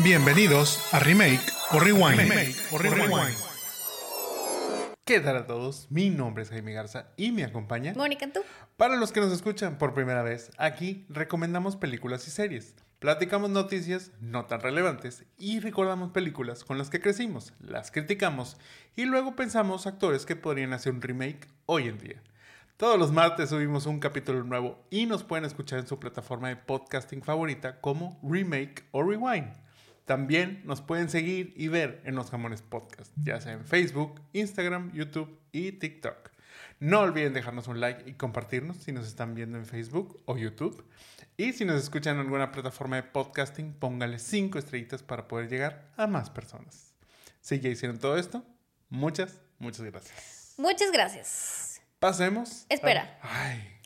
Bienvenidos a Remake o Rewind. o Rewind. ¿Qué tal a todos? Mi nombre es Jaime Garza y me acompaña. Mónica, ¿tú? Para los que nos escuchan por primera vez, aquí recomendamos películas y series. Platicamos noticias no tan relevantes y recordamos películas con las que crecimos, las criticamos y luego pensamos actores que podrían hacer un remake hoy en día. Todos los martes subimos un capítulo nuevo y nos pueden escuchar en su plataforma de podcasting favorita como Remake o Rewind. También nos pueden seguir y ver en los Jamones Podcast, ya sea en Facebook, Instagram, YouTube y TikTok. No olviden dejarnos un like y compartirnos si nos están viendo en Facebook o YouTube. Y si nos escuchan en alguna plataforma de podcasting, póngale 5 estrellitas para poder llegar a más personas. Si ya hicieron todo esto, muchas, muchas gracias. Muchas gracias. Pasemos. Espera. Ay.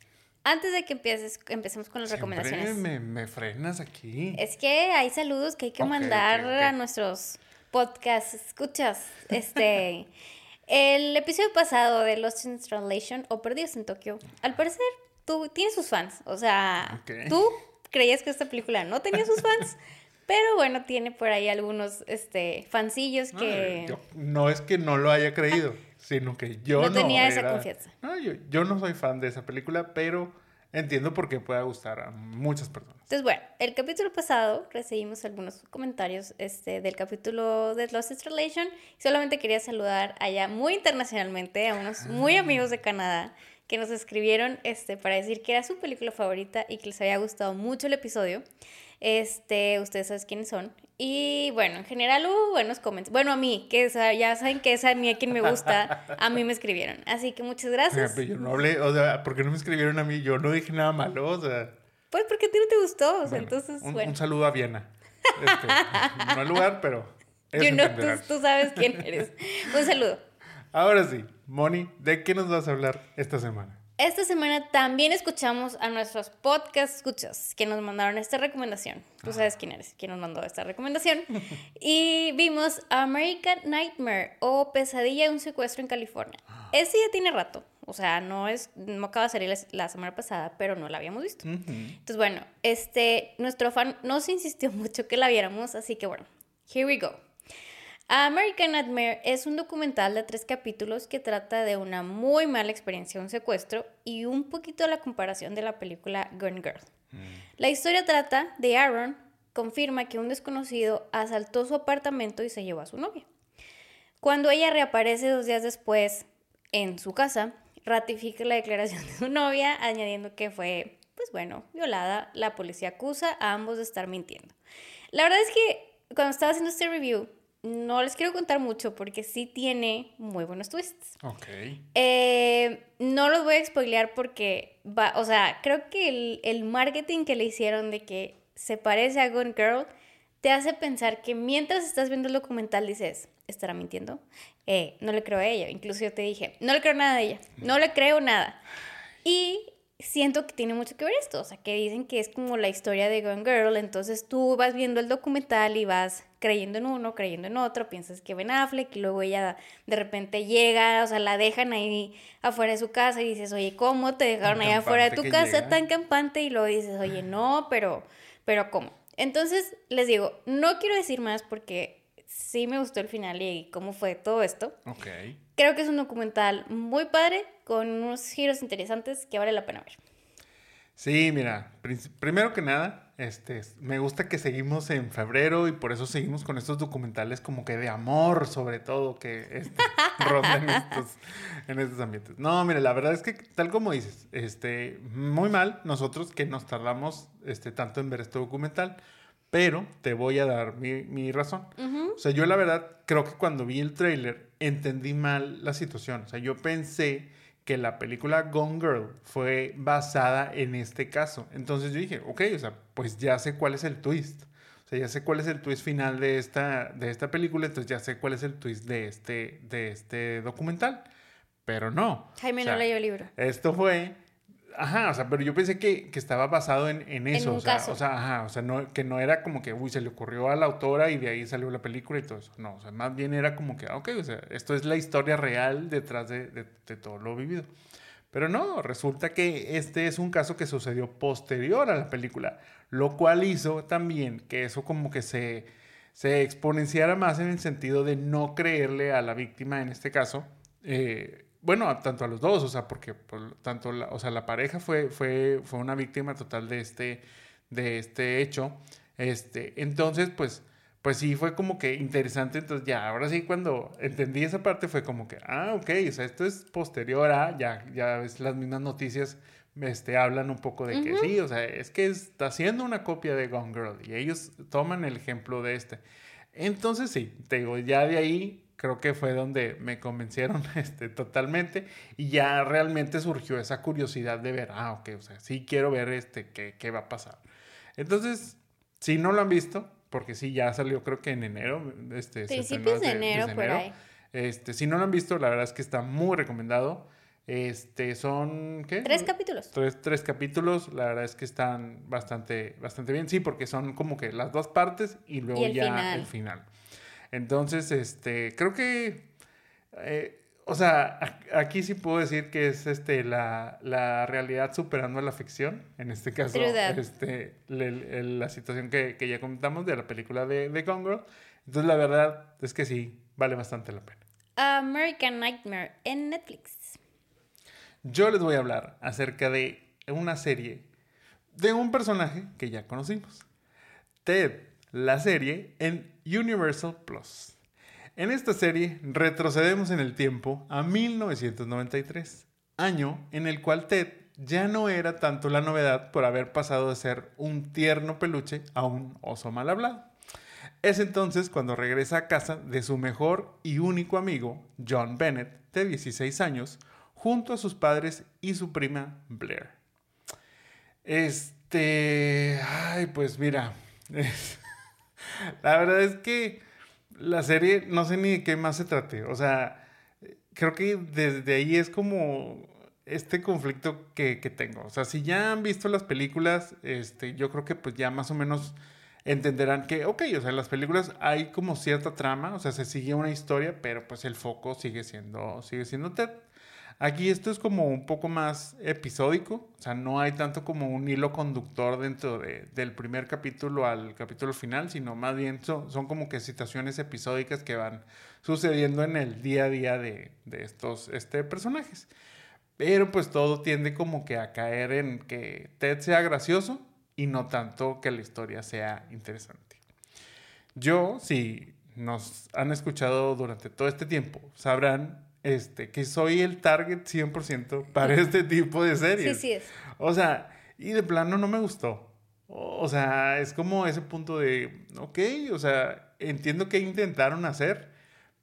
Antes de que empieces, empecemos con las Siempre recomendaciones. Me, me frenas aquí. Es que hay saludos que hay que mandar a nuestros podcasts. Escuchas, este. el episodio pasado de Lost in Translation o Perdidos en Tokio, al parecer, tú tienes sus fans. O sea, tú creías que esta película no tenía sus fans, pero bueno, tiene por ahí algunos este, fancillos que. Yo- no es que no lo haya creído, sino que yo no, No tenía esa confianza. No, yo, yo no soy fan de esa película, pero entiendo por qué pueda gustar a muchas personas. Entonces, bueno, el capítulo pasado recibimos algunos comentarios este, del capítulo de Lost. Y solamente quería saludar allá muy internacionalmente a unos muy amigos de Canadá que nos escribieron este, para decir que era su película favorita y que les había gustado mucho el episodio. Este, ustedes saben quiénes son. Y bueno, en general hubo buenos comentarios. Bueno, a mí, que ya saben que es a mí a quien me gusta, a mí me escribieron. Así que muchas gracias. Pero yo no hablé, o sea, ¿por qué no me escribieron a mí? Yo no dije nada malo, o sea. Pues porque a ti no te gustó. o sea, bueno, entonces, un, bueno. un saludo a Viena. Este, no el lugar, pero. know, entenderán. tú, tú sabes quién eres. Un saludo. Ahora sí, Moni, ¿de qué nos vas a hablar esta semana? Esta semana también escuchamos a nuestros podcast escuchas que nos mandaron esta recomendación. Tú sabes quién eres, quién nos mandó esta recomendación. Y vimos American Nightmare o Pesadilla de un secuestro en California. Ese ya tiene rato. O sea, no es, no acaba de salir la, la semana pasada, pero no la habíamos visto. Entonces, bueno, este, nuestro fan nos insistió mucho que la viéramos, así que bueno, here we go. American Nightmare es un documental de tres capítulos que trata de una muy mala experiencia de un secuestro y un poquito la comparación de la película Gone Girl. La historia trata de Aaron, confirma que un desconocido asaltó su apartamento y se llevó a su novia. Cuando ella reaparece dos días después en su casa, ratifica la declaración de su novia, añadiendo que fue, pues bueno, violada. La policía acusa a ambos de estar mintiendo. La verdad es que cuando estaba haciendo este review, no les quiero contar mucho porque sí tiene muy buenos twists. Ok. Eh, no los voy a spoilear porque va, o sea, creo que el, el marketing que le hicieron de que se parece a Gone Girl te hace pensar que mientras estás viendo el documental dices, ¿estará mintiendo? Eh, no le creo a ella. Incluso yo te dije, no le creo nada de ella. No le creo nada. Y siento que tiene mucho que ver esto. O sea, que dicen que es como la historia de Gone Girl. Entonces tú vas viendo el documental y vas creyendo en uno, creyendo en otro. Piensas que Ben Affleck y luego ella de repente llega, o sea, la dejan ahí afuera de su casa y dices, oye, ¿cómo te dejaron Tan ahí afuera de tu casa llega. tan campante? Y luego dices, oye, no, pero, pero ¿cómo? Entonces les digo, no quiero decir más porque sí me gustó el final y cómo fue todo esto. Ok. Creo que es un documental muy padre, con unos giros interesantes que vale la pena ver. Sí, mira, primero que nada, este, me gusta que seguimos en febrero y por eso seguimos con estos documentales como que de amor, sobre todo, que este, rondan estos, en estos ambientes. No, mira, la verdad es que tal como dices, este, muy mal nosotros que nos tardamos este, tanto en ver este documental, pero te voy a dar mi, mi razón. O sea, yo la verdad creo que cuando vi el tráiler entendí mal la situación. O sea, yo pensé que la película Gone Girl fue basada en este caso. Entonces yo dije, ok, o sea, pues ya sé cuál es el twist. O sea, ya sé cuál es el twist final de esta, de esta película, entonces ya sé cuál es el twist de este, de este documental. Pero no. Jaime O sea, no leyó el libro. Esto fue. Ajá, o sea, pero yo pensé que, que estaba basado en, en eso. un o, sea, caso. o sea, ajá, o sea, no, que no era como que, uy, se le ocurrió a la autora y de ahí salió la película y todo eso. No, o sea, más bien era como que, ah, ok, o sea, esto es la historia real detrás de, de- de todo lo vivido. Pero no, resulta que este es un caso que sucedió posterior a la película, lo cual hizo también que eso como que se, se exponenciara más en el sentido de no creerle a la víctima en este caso. Eh, bueno, tanto a los dos, o sea, porque tanto la, o sea, la pareja fue, fue, fue una víctima total de este, de este hecho. Este, entonces, pues, pues sí, fue como que interesante. Entonces, ya, ahora sí, cuando entendí esa parte, fue como que, ah, ok, o sea, esto es posterior a, ya, ya ves las mismas noticias este, hablan un poco de que sí, o sea, es que está haciendo una copia de Gone Girl y ellos toman el ejemplo de este. Entonces sí, te digo, ya de ahí creo que fue donde me convencieron este, totalmente y ya realmente surgió esa curiosidad de ver, ah, ok, o sea, sí quiero ver este, qué, qué va a pasar. Entonces, si no lo han visto, porque sí, ya salió creo que en enero. Este, Principios de, enero, por ahí. Este, si no lo han visto, la verdad es que está muy recomendado. Este, son, ¿qué? Tres capítulos. Tres, tres, capítulos, la verdad es que están bastante, bastante bien, sí, porque son como que las dos partes y luego ya el final. Entonces, este, creo que, eh, o sea, aquí sí puedo decir que es este, la, la realidad superando a la ficción, en este caso, este, la situación que, que, ya comentamos de la película de, de Congo. Entonces, la verdad es que sí, vale bastante la pena. American Nightmare en Netflix. Yo les voy a hablar acerca de una serie de un personaje que ya conocimos. Ted, la serie en Universal Plus. En esta serie retrocedemos en el tiempo a 1993, año en el cual Ted ya no era tanto la novedad por haber pasado de ser un tierno peluche a un oso mal hablado. Es entonces cuando regresa a casa de su mejor y único amigo, John Bennett, de 16 años, junto a sus padres y su prima Blair. Este, ay, pues mira, la verdad es que la serie no sé ni de qué más se trate, o sea, creo que desde ahí es como este conflicto que, que, tengo. O sea, si ya han visto las películas, este, yo creo que pues ya más o menos entenderán que, ok, o sea, en las películas hay como cierta trama, o sea, se sigue una historia, pero pues el foco sigue siendo, sigue siendo Ted. Aquí esto es como un poco más episódico, o sea, no hay tanto como un hilo conductor dentro de, del primer capítulo al capítulo final, sino más bien son, como que situaciones episódicas que van sucediendo en el día a día de, de estos este, personajes. Pero pues todo tiende como que a caer en que Ted sea gracioso y no tanto que la historia sea interesante. Yo, si nos han escuchado durante todo este tiempo, sabrán este, que soy el target 100% para este tipo de series. Sí, sí es. O sea, y de plano no me gustó. O sea, es como ese punto de, ok, o sea, entiendo que intentaron hacer,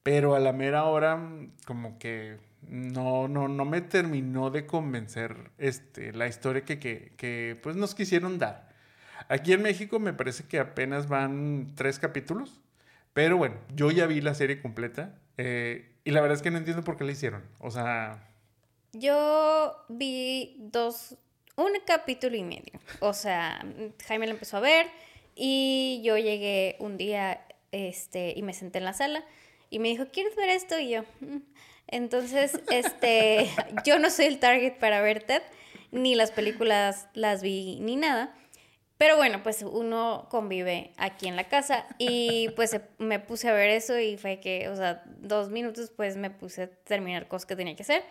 pero a la mera hora como que no, no, no me terminó de convencer este, la historia que, que, que pues nos quisieron dar. Aquí en México me parece que apenas van tres capítulos, pero bueno, yo ya vi la serie completa. Eh, y la verdad es que no entiendo por qué la hicieron. O sea. Yo vi dos. Un capítulo y medio. O sea, Jaime lo empezó a ver. Y yo llegué un día este, y me senté en la sala. Y me dijo, ¿quieres ver esto? Y yo. Mm". Entonces, este. yo no soy el target para ver TED. Ni las películas las vi, ni nada. Pero bueno, pues uno convive aquí en la casa y pues me puse a ver eso y fue que, o sea, dos minutos pues me puse a terminar cosas que tenía que hacer.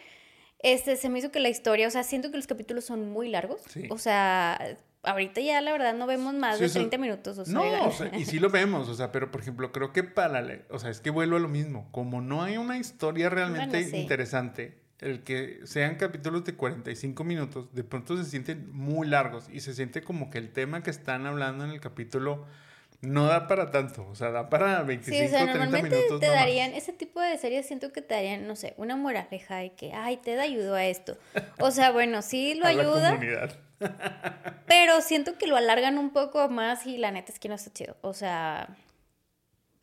Este, se me hizo que la historia, o sea, siento que los capítulos son muy largos. O sea, ahorita ya la verdad no vemos más de 30 minutos. O sea, no, o sea, y sí lo vemos, o sea, pero por ejemplo, creo que para, o sea, es que vuelvo a lo mismo. Como no hay una historia realmente interesante, el que sean capítulos de 45 minutos, de pronto se sienten muy largos y se siente como que el tema que están hablando en el capítulo no da para tanto, o sea, da para 25, sí, o sea, normalmente te darían, ese tipo de series siento que te darían, no sé, una moraleja de que, ay, te da ayuda a esto. O sea, bueno, sí lo ayuda. pero siento que lo alargan un poco más y la neta es que no está chido. O sea,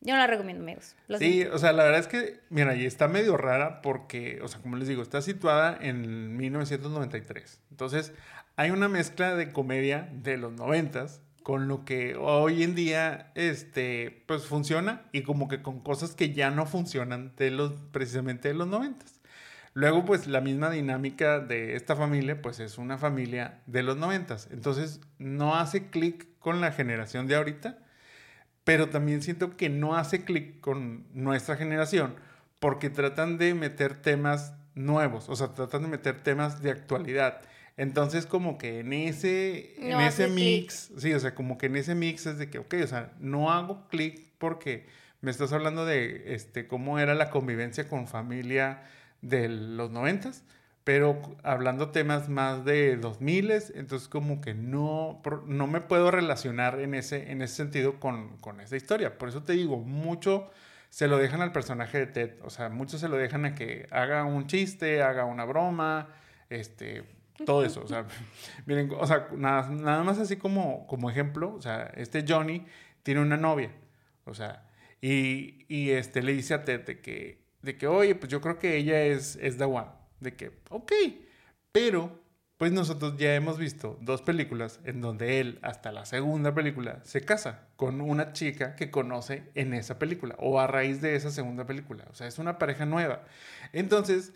yo no la recomiendo, amigos. sí, o sea, la verdad es que, mira, y está medio rara porque, o sea, como les digo, está situada en 1993. Entonces, hay una mezcla de comedia de los noventas con lo que hoy en día, este, pues funciona y como que con cosas que ya no funcionan de los, precisamente de los noventas. Luego, pues la misma dinámica de esta familia, pues es una familia de los noventas. Entonces, no hace clic con la generación de ahorita pero también siento que no hace clic con nuestra generación porque tratan de meter temas nuevos, o sea, tratan de meter temas de actualidad. Entonces, como que en ese, en ese mix, sí, o sea, como que en ese mix es de que, ok, o sea, no hago clic porque me estás hablando de este, cómo era la convivencia con familia de los noventas, pero hablando temas más de dos miles, entonces como que no, no me puedo relacionar en ese, en ese sentido con, con esa historia. Por eso te digo, mucho se lo dejan al personaje de Ted, o sea, mucho se lo dejan a que haga un chiste, haga una broma, este, todo eso, o sea, miren, o sea, nada, nada más así como, como ejemplo, o sea, este Johnny tiene una novia, o sea, y, y este le dice a Ted de que, de que, oye, pues yo creo que ella es, es The One. De que, ok, pero pues nosotros ya hemos visto dos películas en donde él, hasta la segunda película, se casa con una chica que conoce en esa película o a raíz de esa segunda película. O sea, es una pareja nueva. Entonces,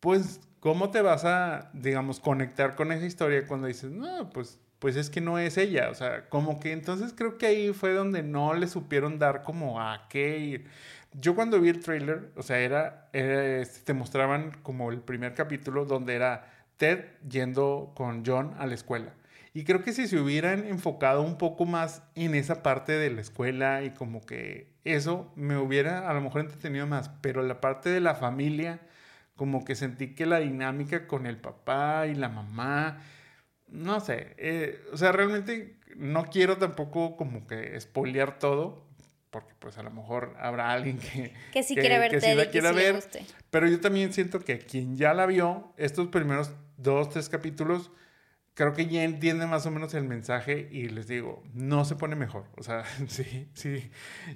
pues, ¿cómo te vas a, digamos, conectar con esa historia cuando dices, no, pues pues es que no es ella, o sea, como que entonces creo que ahí fue donde no le supieron dar como a qué ir. Yo cuando vi el trailer, o sea, era, este, te mostraban como el primer capítulo donde era Ted yendo con John a la escuela. Y creo que si se hubieran enfocado un poco más en esa parte de la escuela y como que eso me hubiera a lo mejor entretenido más, pero la parte de la familia, como que sentí que la dinámica con el papá y la mamá, no sé, eh, o sea, realmente no quiero tampoco como que spoilear todo, porque pues a lo mejor habrá alguien que, que sí quiere ver, que sí la quiera ver, pero yo también siento que quien ya la vio, estos primeros dos, tres capítulos, creo que ya entiende más o menos el mensaje y les digo, no se pone mejor. O sea, sí, sí.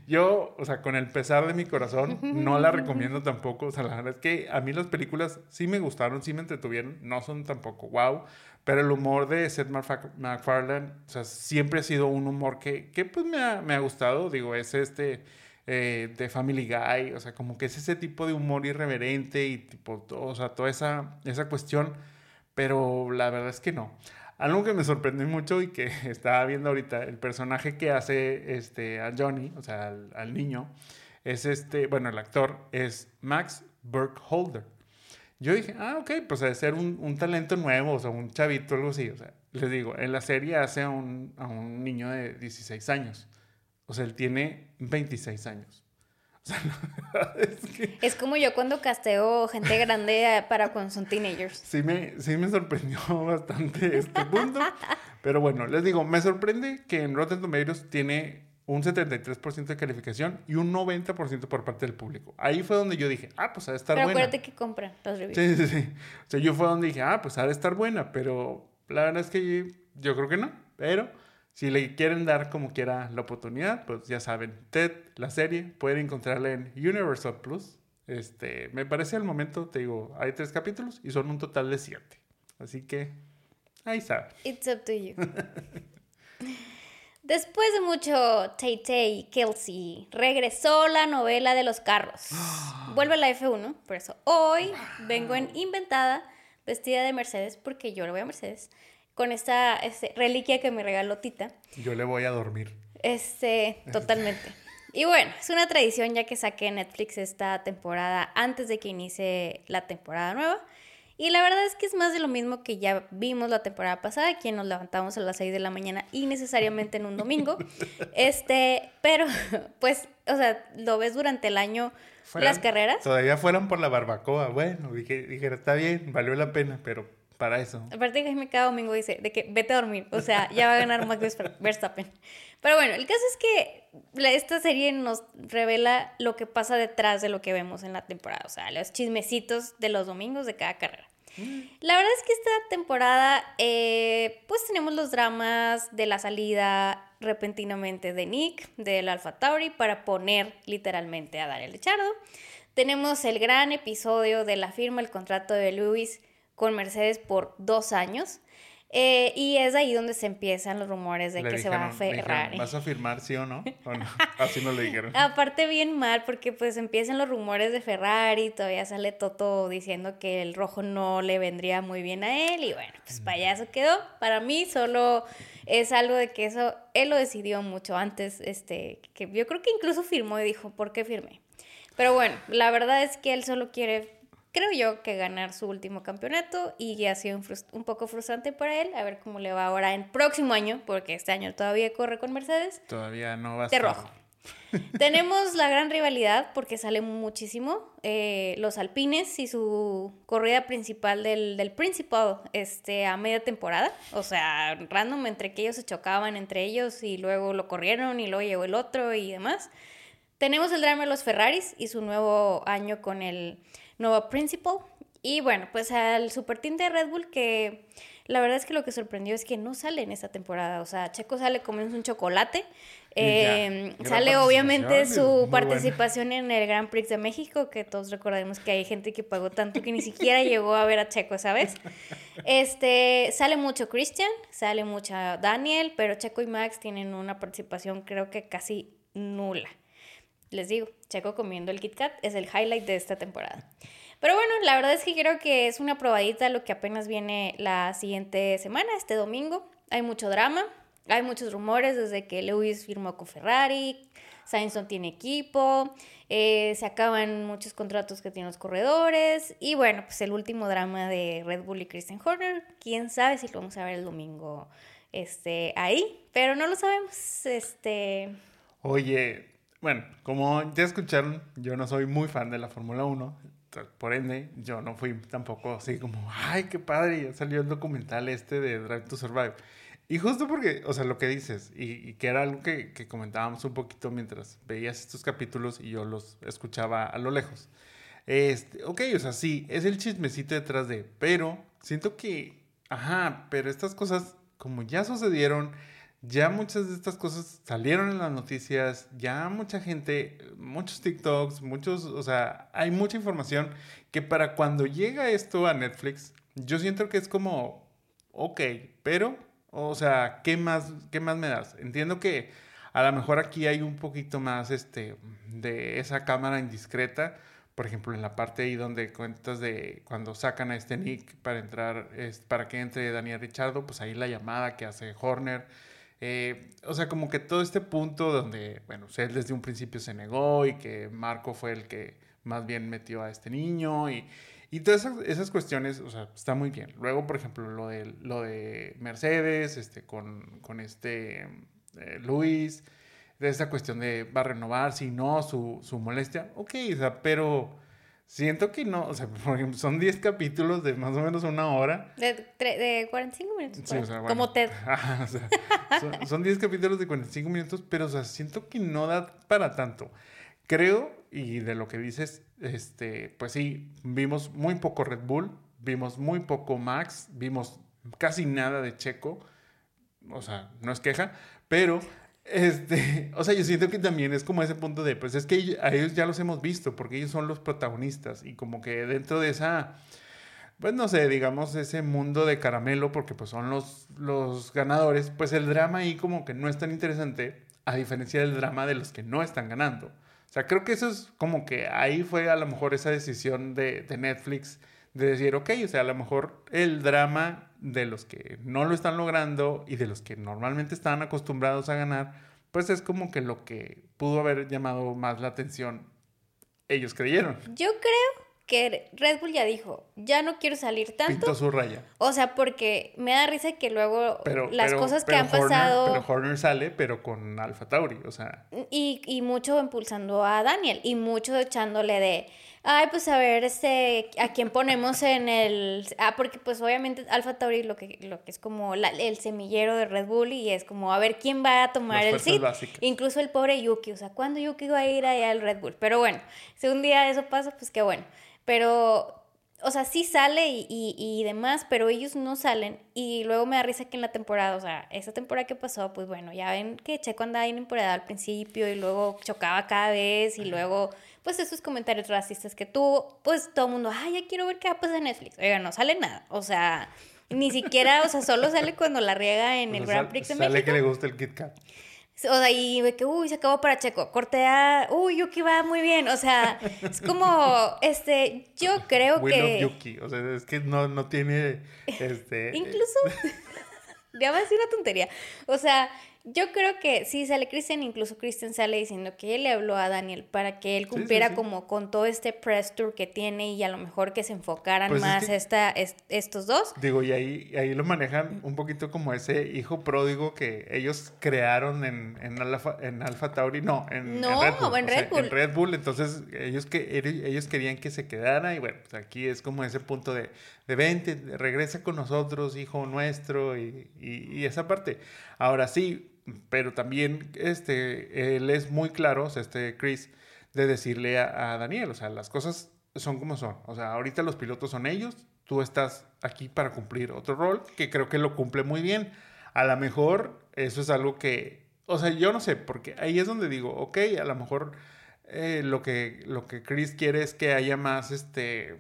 Yo, o sea, con el pesar de mi corazón, no la recomiendo tampoco. O sea, la verdad es que a mí las películas sí me gustaron, sí me entretuvieron, no son tampoco wow, pero el humor de Seth MacFarlane, o sea, siempre ha sido un humor que, que pues me ha, me ha gustado. Digo, es este... Eh, de Family Guy, o sea, como que es ese tipo de humor irreverente y tipo, o sea, toda esa, esa cuestión pero la verdad es que no. Algo que me sorprendió mucho y que estaba viendo ahorita, el personaje que hace este, a Johnny, o sea, al, niño, es este, bueno, el actor es Max Burkholder. Yo dije, ah, ok, pues debe ser un, un, talento nuevo, o sea, un chavito, algo así. O sea, les digo, en la serie hace a un, a un niño de 16 años. O sea, él tiene 26 años. es, como yo cuando casteo gente grande para cuando son teenagers. Sí me, sí me sorprendió bastante este punto. pero bueno, les digo, me sorprende que en Rotten Tomatoes tiene un 73% de calificación y un 90% por parte del público. Ahí fue donde yo dije, ah, pues ha de estar buena. Pero acuérdate que compran los reviews. Sí, sí, sí. O sea, yo fue donde dije, ah, pues ha de estar buena, pero la verdad es que yo creo que no. Pero si le quieren dar como quiera la oportunidad, pues ya saben, Ted, la serie, pueden encontrarla en Universal Plus. Este, me parece al momento, te digo, hay tres capítulos y son un total de siete. Así que ahí está. It's up to you. Después de mucho Tay Tay Kelsey, regresó la novela de los carros. Vuelve la F1, por eso hoy vengo en inventada, vestida de Mercedes, porque yo le voy a Mercedes con esta este, reliquia que me regaló Tita. Yo le voy a dormir. Este, totalmente. Y bueno, es una tradición ya que saqué Netflix esta temporada antes de que inicie la temporada nueva. Y la verdad es que es más de lo mismo que ya vimos la temporada pasada, quien nos levantamos a las 6 de la mañana y necesariamente en un domingo. Este, pero pues, o sea, lo ves durante el año las carreras. Todavía fueron por la barbacoa. Bueno, dije, dije, está bien, valió la pena, pero para eso. Aparte que me cada domingo dice de que vete a dormir, o sea, ya va a ganar Max Verstappen. Pero bueno, el caso es que esta serie nos revela lo que pasa detrás de lo que vemos en la temporada, o sea, los chismecitos de los domingos de cada carrera. La verdad es que esta temporada, eh, pues tenemos los dramas de la salida repentinamente de Nick, del Alpha Tauri, para poner literalmente a Daniel Lechardo. Tenemos el gran episodio de la firma, el contrato de Lewis con Mercedes por dos años. Eh, y es ahí donde se empiezan los rumores de que se va a Ferrari. ¿Vas a firmar sí o no? Así no le dijeron. Aparte bien mal, porque pues empiezan los rumores de Ferrari, todavía sale Toto diciendo que el rojo no le vendría muy bien a él y bueno, pues payaso quedó. Para mí solo es algo de que eso él lo decidió mucho antes, este, que yo creo que incluso firmó y dijo, ¿por qué firmé? Pero bueno, la verdad es que él solo quiere creo yo que ganar su último campeonato y ha sido un, poco frustrante para él. A ver cómo le va ahora en próximo año, porque este año todavía corre con Mercedes. Todavía no va a De rojo. Tenemos la gran rivalidad porque sale muchísimo. Eh, los alpines y su corrida principal del, del Principal este, a media temporada. O sea, random entre que ellos se chocaban entre ellos y luego lo corrieron y luego llegó el otro y demás. Tenemos el drama de los Ferraris y su nuevo año con el nuevo principal. Y bueno, pues al super team de Red Bull que la verdad es que lo que sorprendió es que no sale en esta temporada. O sea, Checo sale comiendo un chocolate. Eh, sale obviamente su participación en el Grand Prix de México, que todos recordemos que hay gente que pagó tanto que ni siquiera llegó a ver a Checo ¿sabes? Este, sale mucho Christian, sale mucha Daniel, pero Checo y Max tienen una participación creo que casi nula les digo, Checo comiendo el Kit Kat es el highlight de esta temporada. Pero bueno, la verdad es que creo que es una probadita lo que apenas viene la siguiente semana, este domingo. Hay mucho drama, hay muchos rumores desde que Lewis firmó con Ferrari, Sainz tiene equipo, eh, se acaban muchos contratos que tienen los corredores y bueno, pues el último drama de Red Bull y Christian Horner, quién sabe si lo vamos a ver el domingo este, ahí, pero no lo sabemos. Este... Oye, bueno, como ya escucharon, yo no soy muy fan de la Fórmula 1. Por ende, yo no fui tampoco así como, ay, qué padre, ya salió el documental este de Drive to Survive. Y justo porque, o sea, lo que dices, y, que era algo que, que, comentábamos un poquito mientras veías estos capítulos y yo los escuchaba a lo lejos. Este, ok, o sea, sí, es el chismecito detrás de, pero siento que, ajá, pero estas cosas, como ya sucedieron, ya muchas de estas cosas salieron en las noticias, ya mucha gente, muchos TikToks, muchos, o sea, hay mucha información que para cuando llega esto a Netflix, yo siento que es como, ok, pero, o sea, ¿qué más, qué más me das? Entiendo que a lo mejor aquí hay un poquito más este, de esa cámara indiscreta, por ejemplo, en la parte ahí donde cuentas de cuando sacan a este Nick para entrar, es, para que entre Daniel Richardo, pues ahí la llamada que hace Horner eh, o sea, como que todo este punto donde, bueno, él desde un principio se negó y que Marco fue el que más bien metió a este niño y, y todas esas, cuestiones, o sea, está muy bien. Luego, por ejemplo, lo de, lo de Mercedes, este, con, con este eh, Luis, de esta cuestión de va a renovar, si no, su, su molestia, ok, o sea, pero Siento que no, o sea, por ejemplo, son 10 capítulos de más o menos una hora. De, de 45 minutos. Sí, o sea, bueno, como Ted. o sea, son, 10 capítulos de 45 minutos, pero o sea, siento que no da para tanto. Creo, y de lo que dices, este, pues sí, vimos muy poco Red Bull, vimos muy poco Max, vimos casi nada de Checo. O sea, no es queja, pero este, o sea, yo siento que también es como ese punto de, pues es que a ellos ya los hemos visto, porque ellos son los protagonistas y como que dentro de esa, pues no sé, digamos, ese mundo de caramelo, porque pues son los, los ganadores, pues el drama ahí como que no es tan interesante, a diferencia del drama de los que no están ganando. O sea, creo que eso es como que ahí fue a lo mejor esa decisión de, de Netflix de decir, ok, o sea, a lo mejor el drama de los que no lo están logrando y de los que normalmente están acostumbrados a ganar, pues es como que lo que pudo haber llamado más la atención ellos creyeron. Yo creo que Red Bull ya dijo, ya no quiero salir tanto. Pintó su raya. O sea, porque me da risa que luego las cosas que han pasado... Pero Horner sale, pero con Alfa Tauri, o sea... Y, y mucho impulsando a Daniel y mucho echándole de ay, pues a ver, este, a quién ponemos en el, ah, porque pues obviamente Alfa Tauri lo que, lo que es como el semillero de Red Bull y es como a ver quién va a tomar el sit, incluso el pobre Yuki, o sea, ¿cuándo Yuki va a ir allá al Red Bull? Pero bueno, si un día eso pasa, pues qué bueno, pero o sea, sí sale y, y, demás, pero ellos no salen. Y luego me da risa que en la temporada, o sea, esa temporada que pasó, pues bueno, ya ven que Checo andaba en temporada al principio y luego chocaba cada vez y luego pues esos comentarios racistas que tuvo, pues todo el mundo, ay, ya quiero ver qué va a pasar en Netflix. Oiga, no sale nada. O sea, Ni siquiera, o sea, solo sale cuando la riega en el O sea, Grand Prix de sale México. que le gusta el Kit Kat. O sea, y de que, uy, se acabó para Checo. Cortea, uy, Yuki va muy bien. O sea, es como, este, yo creo We que... love Yuki. O sea, es que no, no tiene, este... Incluso, ya va a decir una tontería. O sea, yo creo que sí sale Christian, incluso Christian sale diciendo que él le habló a Daniel para que él sí, cumpliera sí. como con todo este press tour que tiene y a lo mejor que se enfocaran Pues es más que- esta, est- estos dos. Digo, y ahí, ahí lo manejan un poquito como ese hijo pródigo que ellos crearon en, en, Alfa, en Alpha Tauri, no, en, en No, Red Bull. en sea, Red Bull. en Red Bull, entonces ellos, que, ellos querían que se quedara y bueno, pues aquí es como ese punto de, de vente, regresa con nosotros, hijo nuestro y, y- y esa parte. Ahora sí, pero también este, él es muy claro, este Chris, de decirle a, a Daniel, o sea, las cosas son como son. O sea, ahorita los pilotos son ellos, tú estás aquí para cumplir otro rol que creo que lo cumple muy bien. A lo mejor eso es algo que, o sea, yo no sé, porque ahí es donde digo, ok, a lo mejor eh, lo, que, lo que Chris quiere es que haya más, este,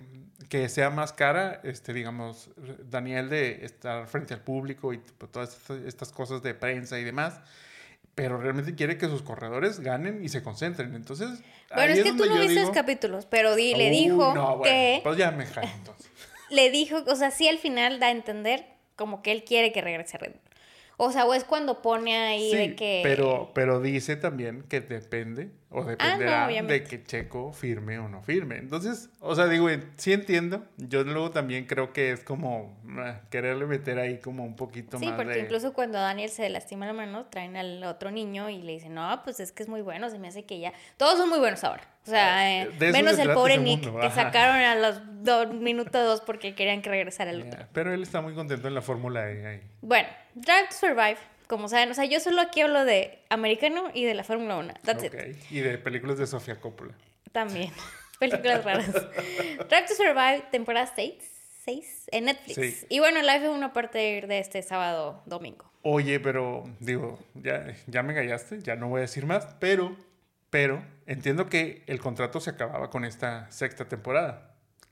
que sea más cara, este, digamos, Daniel de estar frente al público y tipo, todas estas, cosas de prensa y demás. Pero realmente quiere que sus corredores ganen y se concentren. Entonces, Bueno, ahí es que tú no viste los capítulos, pero di- le "Uy, dijo no, bueno, que... Pues ya me jalo entonces. le dijo, o sea, sí al final da a entender como que él quiere que regrese a Red Bull. O sea, o es cuando pone ahí Sí, de que... pero, pero dice también que depende o dependerá de Ah, que Checo firme o no firme. Entonces, o sea, digo, eh, sí entiendo. Yo luego también creo que es como ah, quererle meter ahí como un poquito Sí, más porque de... incluso cuando Daniel se lastima la mano, traen al otro niño y le dicen, no, pues es que es muy bueno, se me hace que ya... Todos son muy buenos ahora. O sea, eh, De eso menos se el pobre Nick, mundo, que ajá. sacaron a los dos minutos dos porque querían que regresara otro. Ya, Pero él está muy contento en la Fórmula E ahí. Bueno, Drive to Survive, como saben, o sea, yo solo aquí hablo de americano y de la Fórmula 1. That's it. Ok. Y de películas de Sofía Coppola. También. Películas raras. Drive to Survive, temporada 6, 6 en Netflix. Sí. Y bueno, la F1 a partir de este sábado, domingo. Oye, pero digo, ya, ya me gallaste, ya no voy a decir más, pero, pero entiendo que el contrato se acababa con esta sexta temporada.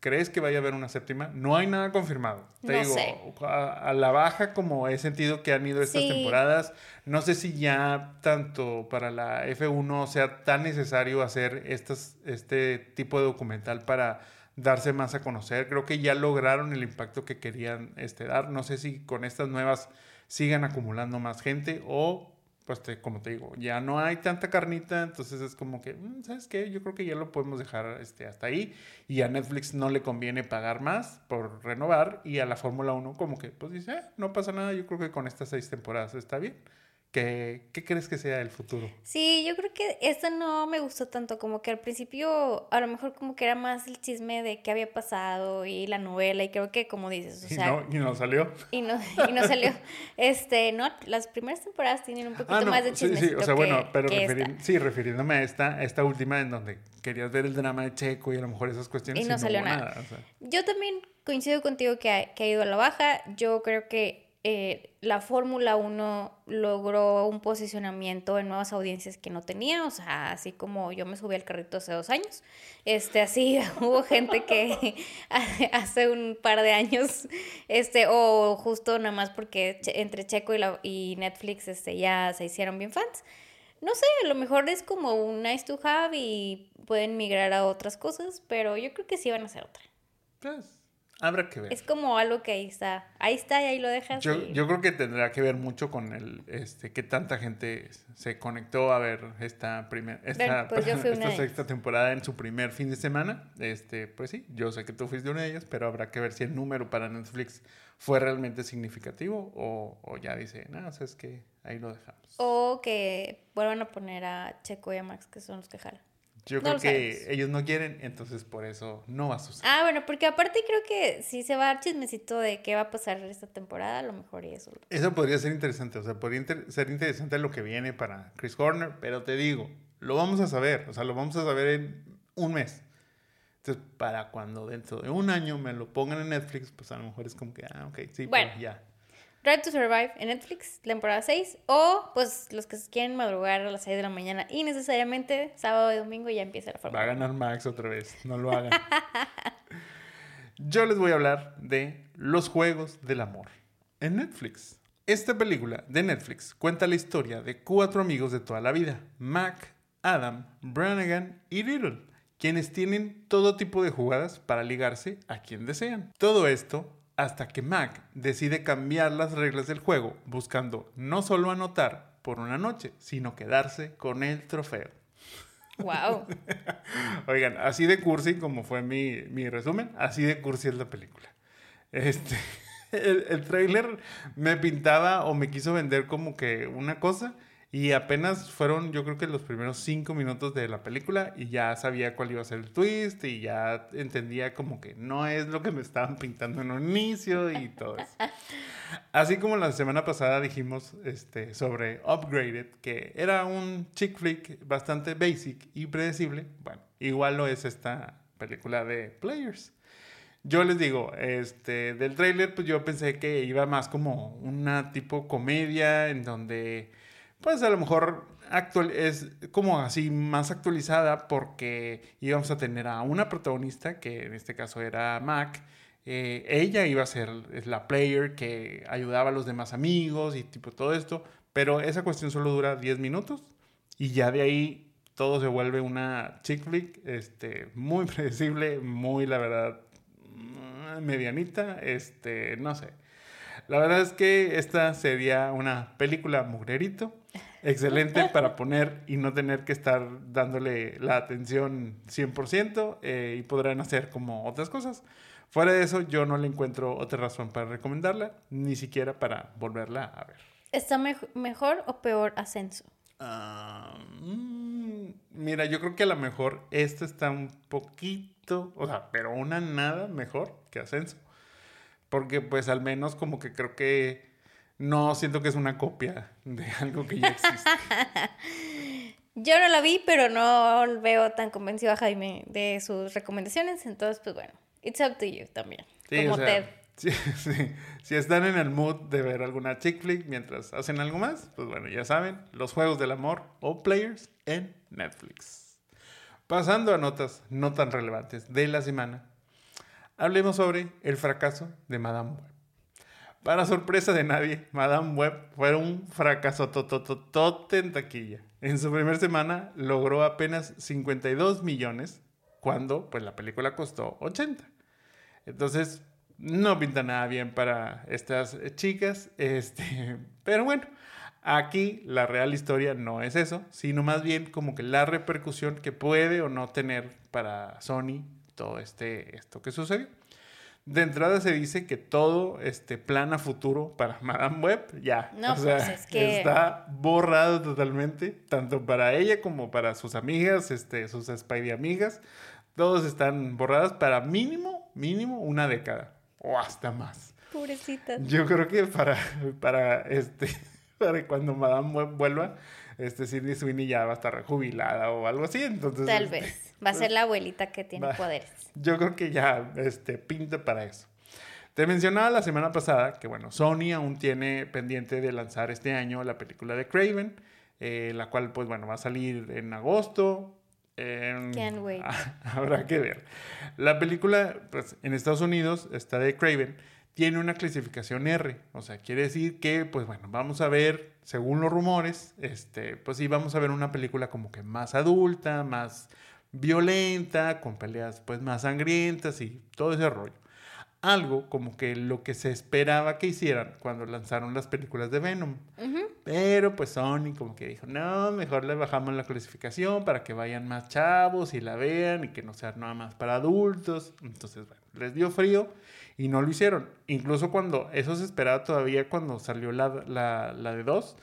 ¿Crees que vaya a haber una séptima? No hay nada confirmado. Te No digo, sé. a, a la baja como he sentido que han ido estas Sí. temporadas, no sé si ya tanto para la F1 sea tan necesario hacer estas, este tipo de documental para darse más a conocer. Creo que ya lograron el impacto que querían este, dar. No sé si con estas nuevas sigan acumulando más gente o, pues te- como te digo, ya no hay tanta carnita, entonces es como que, mm, ¿sabes qué? Yo creo que ya lo podemos dejar este, hasta ahí y a Netflix no le conviene pagar más por renovar y a la Fórmula 1 como que, pues dice, "Ah, no pasa nada, yo creo que con estas seis temporadas está bien. ¿Qué, qué crees que sea el futuro? Sí, yo creo que esta no me gustó tanto, como que al principio a lo mejor como que era más el chisme de qué había pasado y la novela y creo que como dices, o y, sea, no, y no salió. y no, y no salió. Este, no, las primeras temporadas tienen un poquito Ah, no, más de chisme. sí, o sea, bueno, pero que referi- esta. sí, refiriéndome a esta, a esta última en donde querías ver el drama de Checo y a lo mejor esas cuestiones Y no salió nada. o sea. Yo también coincido contigo que ha, que ha ido a la baja. Yo creo que eh, la Fórmula 1 logró un posicionamiento en nuevas audiencias que no tenía. O sea, así como yo me subí al carrito hace dos años. Este, así hubo gente que hace un par de años, este, o justo nada más porque entre Checo y, la- y Netflix este, ya se hicieron bien fans. No sé, a lo mejor es como un nice to have y pueden migrar a otras cosas, pero yo creo que sí van a hacer otra. Pues, habrá que ver. Es como algo que ahí está, ahí está y ahí lo dejas. Yo, y- yo creo que tendrá que ver mucho con el este que tanta gente se conectó a ver esta primera esta, pues esta sexta temporada en su primer fin de semana. Este, pues sí, yo sé que tú fuiste una de ellas, pero habrá que ver si el número para Netflix fue realmente significativo o, o ya dice, no, o sea, es que ahí lo dejamos. O que vuelvan a poner a Checo y a Max, que son los que jalan. Yo no creo que sabemos. ellos no quieren, entonces por eso no va a suceder. Ah, bueno, porque aparte creo que si se va a dar chismecito de qué va a pasar esta temporada, a lo mejor y eso. Eso podría ser interesante, o sea, podría inter- ser interesante lo que viene para Chris Horner, pero te digo, lo vamos a saber, o sea, lo vamos a saber en un mes. Entonces, para cuando dentro de un año me lo pongan en Netflix, pues a lo mejor es como que, ah, ok, sí, Bueno. pues ya. Drive to Survive en Netflix, temporada 6. O, pues, los que quieren madrugar a las 6 de la mañana y necesariamente sábado y domingo ya empieza la Va a ganar Max otra vez, no lo hagan. Yo les voy a hablar de Los Juegos del Amor en Netflix. Esta película de Netflix cuenta la historia de cuatro amigos de toda la vida, Mac, Adam, Brannigan y Little, quienes tienen todo tipo de jugadas para ligarse a quien desean. Todo esto hasta que Mac decide cambiar las reglas del juego, buscando no solo anotar por una noche, sino quedarse con el trofeo. Wow. Oigan, así de cursi como fue mi, mi resumen, así de cursi es la película. Este, el, el trailer me pintaba o me quiso vender como que una cosa y apenas fueron, yo creo que los primeros cinco minutos de la película y ya sabía cuál iba a ser el twist y ya entendía como que no es lo que me estaban pintando en un inicio y todo eso. Así como la semana pasada dijimos este, sobre Upgraded, que era un chick flick bastante basic y predecible, bueno, igual lo es esta película de Players. Yo les digo, este, del trailer, pues yo pensé que iba más como una tipo comedia en donde pues a lo mejor actual, es como así más actualizada porque íbamos a tener a una protagonista, que en este caso era Mac. Eh, ella iba a ser la player que ayudaba a los demás amigos y tipo todo esto, pero esa cuestión solo dura 10 minutos y ya de ahí todo se vuelve una chick flick, este, muy predecible, muy la verdad medianita, este, no sé. La verdad es que esta sería una película mugrerito excelente para poner y no tener que estar dándole la atención 100% eh, y podrán hacer como otras cosas. Fuera de eso, yo no le encuentro otra razón para recomendarla, ni siquiera para volverla a ver. ¿Está mejor o peor Ascenso? Ah, mm, mira, yo creo que a lo mejor esta está un poquito, o sea, pero una nada mejor que Ascenso. Porque pues al menos como que creo que no siento que es una copia de algo que ya existe. Yo no la vi, pero no veo tan convencido a Jaime de sus recomendaciones. Entonces, pues bueno, it's up to you también. como Ted. Si están en el mood de ver alguna chick flick mientras hacen algo más, pues bueno, ya saben, los juegos del amor o players en Netflix. Pasando a notas no tan relevantes de la semana, hablemos sobre el fracaso de Madame Web. Para sorpresa de nadie, Madame Web fue un fracaso totototote en taquilla. En su primera semana logró apenas 52 millones, cuando pues la película costó 80. Entonces, no pinta nada bien para estas chicas, este, pero bueno, aquí la real historia no es eso, sino más bien como que la repercusión que puede o no tener para Sony todo este esto que sucedió. De entrada se dice que todo este plan a futuro para Madame Web ya no, pues es que... está borrado totalmente, tanto para ella como para sus amigas, este, sus Spidey amigas. Todos están borrados para mínimo, mínimo una década o hasta más. Pobrecita. Yo creo que para, para, este, para cuando Madame Web vuelva, este Sidney Sweeney ya va a estar jubilada o algo así. Entonces, Tal este, vez. Va a ser la abuelita que tiene poderes. Yo creo que ya este, pinta para eso. Te mencionaba la semana pasada que, bueno, Sony aún tiene pendiente de lanzar este año la película de Craven, eh, la cual, pues bueno, va a salir en agosto. Can't wait. habrá que ver. La película, pues en Estados Unidos, está de Craven, tiene una clasificación R. O sea, quiere decir que, pues bueno, vamos a ver, según los rumores, este, pues sí, vamos a ver una película como que más adulta, más violenta, con peleas pues más sangrientas y todo ese rollo. Algo como que lo que se esperaba que hicieran cuando lanzaron las películas de Venom. Pero pues Sony como que dijo, no, mejor le bajamos la clasificación para que vayan más chavos y la vean y que no sea nada más para adultos. Entonces, bueno, les dio frío y no lo hicieron. Incluso cuando eso se esperaba todavía cuando salió la, la, la de dos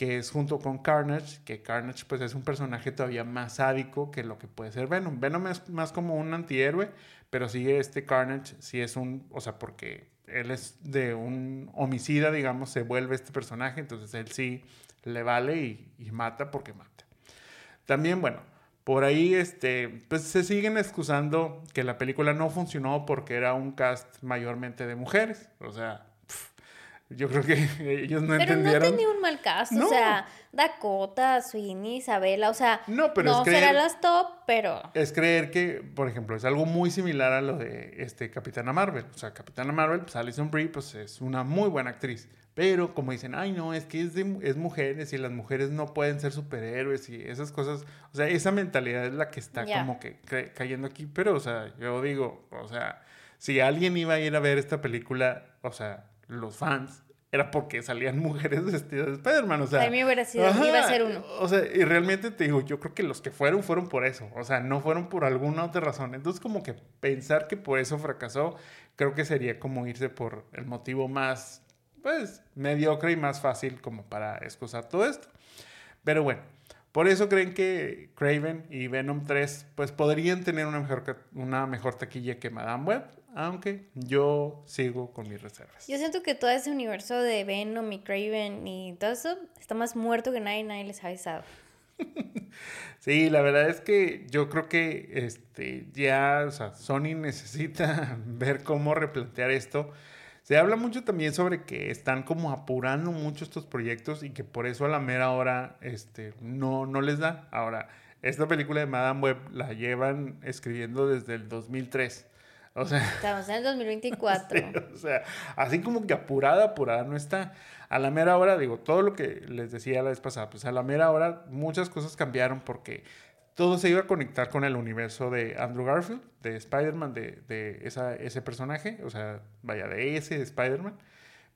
que es junto con Carnage, que Carnage pues es un personaje todavía más sádico que lo que puede ser Venom. Venom es más como un antihéroe, pero sí este Carnage sí es un, o sea, porque él es de un homicida, digamos, se vuelve este personaje, entonces él sí le vale y mata porque mata. También, bueno, por ahí este, pues se siguen excusando que la película no funcionó porque era un cast mayormente de mujeres, o sea, yo creo que ellos no pero entendieron. no tenía un mal caso, o sea, Dakota, Sweeney, Isabela, o sea, no, pero no serán las top, pero... Es creer que, por ejemplo, es algo muy similar a lo de este, Capitana Marvel. O sea, Capitana Marvel, pues Alison Brie, pues es una muy buena actriz. Pero como dicen, ay no, es que es, de, es mujeres y las mujeres no pueden ser superhéroes y esas cosas. O sea, esa mentalidad es la que está como que cayendo aquí. Pero, o sea, yo digo, o sea, si alguien iba a ir a ver esta película, o sea, los fans, era porque salían mujeres vestidas de Spider-Man, o sea... A mí hubiera sido, iba a ser uno. O sea, y realmente te digo, yo creo que los que fueron, fueron por eso, o sea, no fueron por alguna otra razón. Entonces, como que pensar que por eso fracasó, creo que sería como irse por el motivo más, pues, mediocre y más fácil como para excusar todo esto. Pero bueno, por eso creen que Craven y Venom 3, pues, podrían tener una mejor, una mejor taquilla que Madame Web aunque yo sigo con mis reservas. Yo siento que todo ese universo de Venom y Craven y todo eso está más muerto que nadie, nadie les ha avisado. sí, la verdad es que yo creo que este, ya, o sea, Sony necesita ver cómo replantear esto. Se habla mucho también sobre que están como apurando mucho estos proyectos y que por eso a la mera hora este, no, no les da. Ahora, esta película de Madame Web la llevan escribiendo desde el 2003. O sea, Estamos en el 2024. o sea, así como que apurada, apurada no está. A la mera hora, digo, todo lo que les decía la vez pasada, pues a la mera hora muchas cosas cambiaron porque todo se iba a conectar con el universo de Andrew Garfield, de Spider-Man, de, de esa, ese personaje, o sea, vaya, de ese Spider-Man.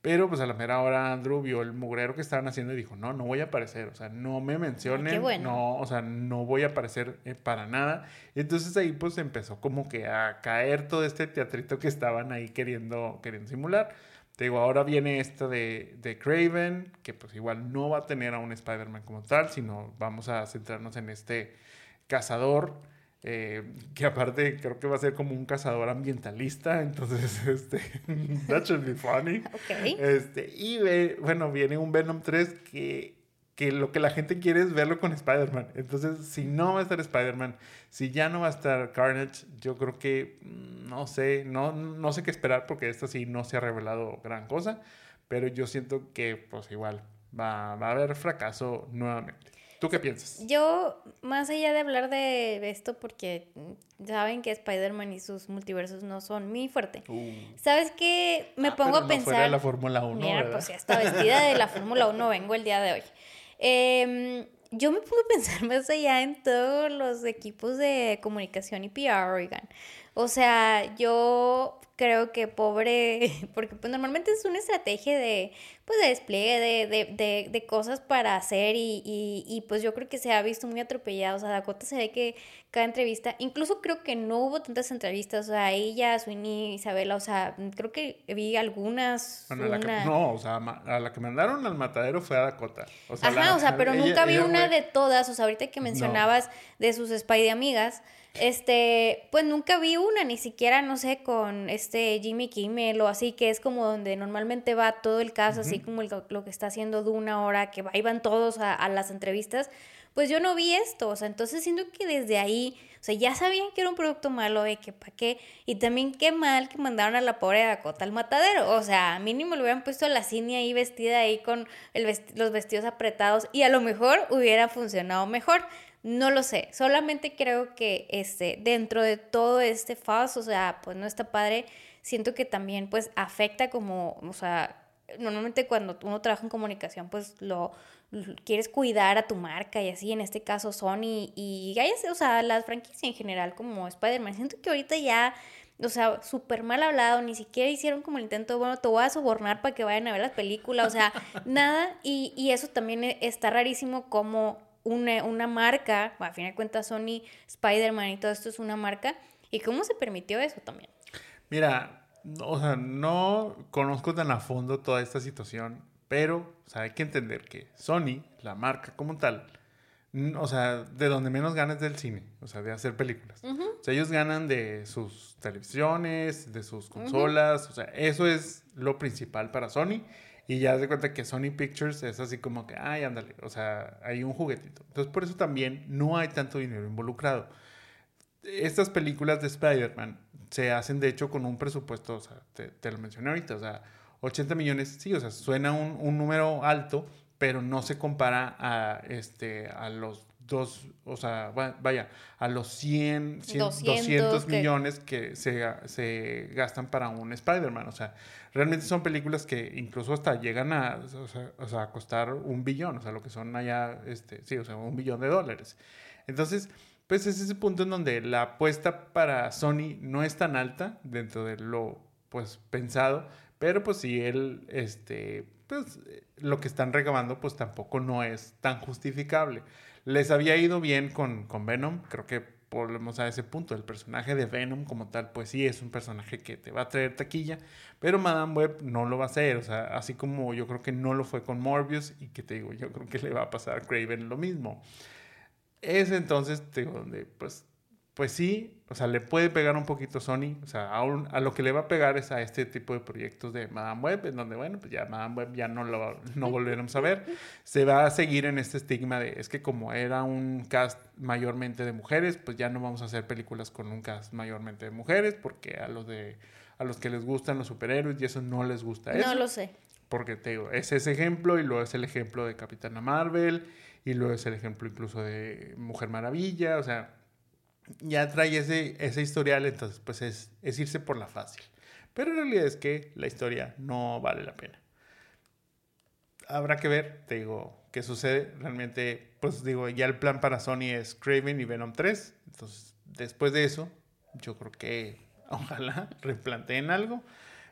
Pero pues a la mera hora Andrew vio el mugrero que estaban haciendo y dijo, no, no voy a aparecer, o sea, no me mencionen, no, o sea, no voy a aparecer eh, para nada. Y entonces ahí pues empezó como que a caer todo este teatrito que estaban ahí queriendo, queriendo simular. Te digo, ahora viene esta de, de Craven, que pues igual no va a tener a un Spider-Man como tal, sino vamos a centrarnos en este cazador eh, que aparte creo que va a ser como un cazador ambientalista, entonces, este, that should be funny. Este, y bueno, viene un Venom 3 que, que lo que la gente quiere es verlo con Spider-Man. Entonces, si no va a estar Spider-Man, si ya no va a estar Carnage, yo creo que, mm, no sé, no, no sé qué esperar porque esta sí no se ha revelado gran cosa, pero yo siento que, pues igual, va, va a haber fracaso nuevamente. ¿Tú qué piensas? Yo, más allá de hablar de esto, porque saben que Spider-Man y sus multiversos no son muy fuerte. Uh. ¿Sabes qué? Me ah, pongo a pensar. de la Fórmula 1. Mira, pues ya está vestida de la Fórmula 1, vengo el día de hoy. Eh, yo me pongo a pensar más allá en todos los equipos de comunicación y PR, oigan. O sea, yo creo que pobre, porque pues normalmente es una estrategia de, pues de despliegue de, de, de, de cosas para hacer y, y, y, pues yo creo que se ha visto muy atropellado, o sea, Dakota se ve que cada entrevista, incluso creo que no hubo tantas entrevistas, o sea, ella, Sweeney, Isabela, o sea, creo que vi algunas... no, o sea, a la que mandaron al matadero fue a Dakota. O sea, Ajá, o sea, pero nunca vi una de todas, o sea, ahorita que mencionabas de sus Spidey amigas, este, pues nunca vi una, ni siquiera, no sé, con este Jimmy Kimmel o así, que es como donde normalmente va todo el caso, así como lo que está haciendo Duna ahora, que ahí van todos a, a, las entrevistas. Pues yo no vi esto, o sea, entonces siento que desde ahí, o sea, ya sabían que era un producto malo, de que para qué, y también qué mal que mandaron a la pobre Dakota al matadero, o sea, mínimo le hubieran puesto a la cine ahí vestida ahí con el los vestidos apretados y a lo mejor hubiera funcionado mejor. No lo sé, solamente creo que este, dentro de todo este falso, o sea, pues no está padre, siento que también pues afecta como, o sea, normalmente cuando uno trabaja en comunicación pues lo, quieres cuidar a tu marca y así, en este caso Sony y, o sea, las franquicias en general como Spider-Man, siento que ahorita ya o sea, súper mal hablado, ni siquiera hicieron como el intento, bueno, te voy a sobornar para que vayan a ver las películas, o sea, nada, y, y, eso también e, está rarísimo como una, una marca, a fin de cuentas Sony, Spider-Man y todo esto es una marca. ¿Y cómo se permitió eso también? Mira, o sea, no conozco tan a fondo toda esta situación, pero o sea, hay que entender que Sony, la marca como tal, o sea, de donde menos ganas del cine, o sea, de hacer películas. O sea, ellos ganan de sus televisiones, de sus consolas, o sea, eso es lo principal para Sony. Y ya se cuenta que Sony Pictures es así como que, ay, ándale, o sea, hay un juguetito. Entonces, por eso también no hay tanto dinero involucrado. Estas películas de Spider-Man se hacen, de hecho, con un presupuesto, o sea, te, lo mencioné ahorita, o sea, 80 millones, sí, o sea, suena un, un número alto, pero no se compara a, este, a los dos, o sea, vaya, a los 100, 200, millones que se, se, gastan para un Spider-Man. O sea, realmente son películas que incluso hasta llegan a, o sea, a costar un billón, o sea, lo que son allá, este, sí, o sea, un billón de dólares. Entonces, pues es ese punto en donde la apuesta para Sony no es tan alta dentro de lo, pues, pensado, pero pues si él, este, pues, lo que están recabando, pues tampoco no es tan justificable. Les había ido bien con, con Venom, creo que volvemos a ese punto. El personaje de Venom como tal, pues sí, es un personaje que te va a traer taquilla, pero Madame Web no lo va a hacer. O sea, así como yo creo que no lo fue con Morbius y que te digo, yo creo que le va a pasar a Craven lo mismo. Es entonces, digo, donde pues pues sí, o sea, le puede pegar un poquito Sony, o sea, a, lo que le va a pegar es a este tipo de proyectos de Madame Web, en donde, bueno, pues ya Madame Web ya no lo no volveremos a ver. Se va a seguir en este estigma de, es que como era un cast mayormente de mujeres, pues ya no vamos a hacer películas con un cast mayormente de mujeres, porque a los, de, a los que les gustan los superhéroes y eso no les gusta eso. No lo sé. Porque te digo, es ese ejemplo y luego es el ejemplo de Capitana Marvel y luego es el ejemplo incluso de Mujer Maravilla, o sea ya trae ese, ese historial, entonces pues es, es irse por la fácil. Pero en realidad es que la historia no vale la pena. Habrá que ver, te digo, qué sucede. Realmente, pues digo, ya el plan para Sony es Craven y Venom 3. Entonces, después de eso, yo creo que ojalá replanteen algo.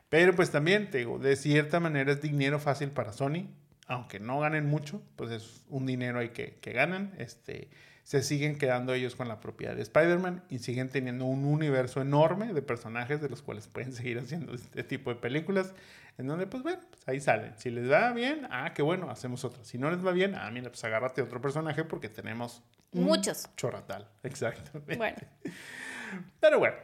Pero pues también, te digo, de cierta manera es dinero fácil para Sony. Aunque no ganen mucho, pues es un dinero ahí que, que ganan. Este, se siguen quedando ellos con la propiedad de Spider-Man y siguen teniendo un universo enorme de personajes de los cuales pueden seguir haciendo este tipo de películas, en donde pues bueno, pues ahí salen. Si les va bien, ah, qué bueno, hacemos otra. Si no les va bien, ah, mira, pues agárrate otro personaje porque tenemos muchos. Chorratal, exacto. Bueno. Pero bueno,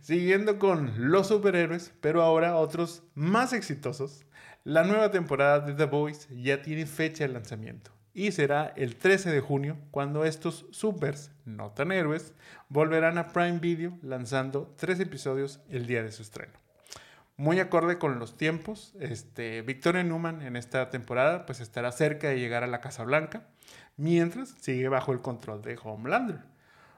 siguiendo con los superhéroes, pero ahora otros más exitosos, la nueva temporada de The Voice ya tiene fecha de lanzamiento y será el 13 de junio cuando estos supers, no tan héroes, volverán a Prime Video lanzando tres episodios el día de su estreno. Muy acorde con los tiempos, este, Victoria Newman en esta temporada pues estará cerca de llegar a la Casa Blanca, mientras sigue bajo el control de Homelander.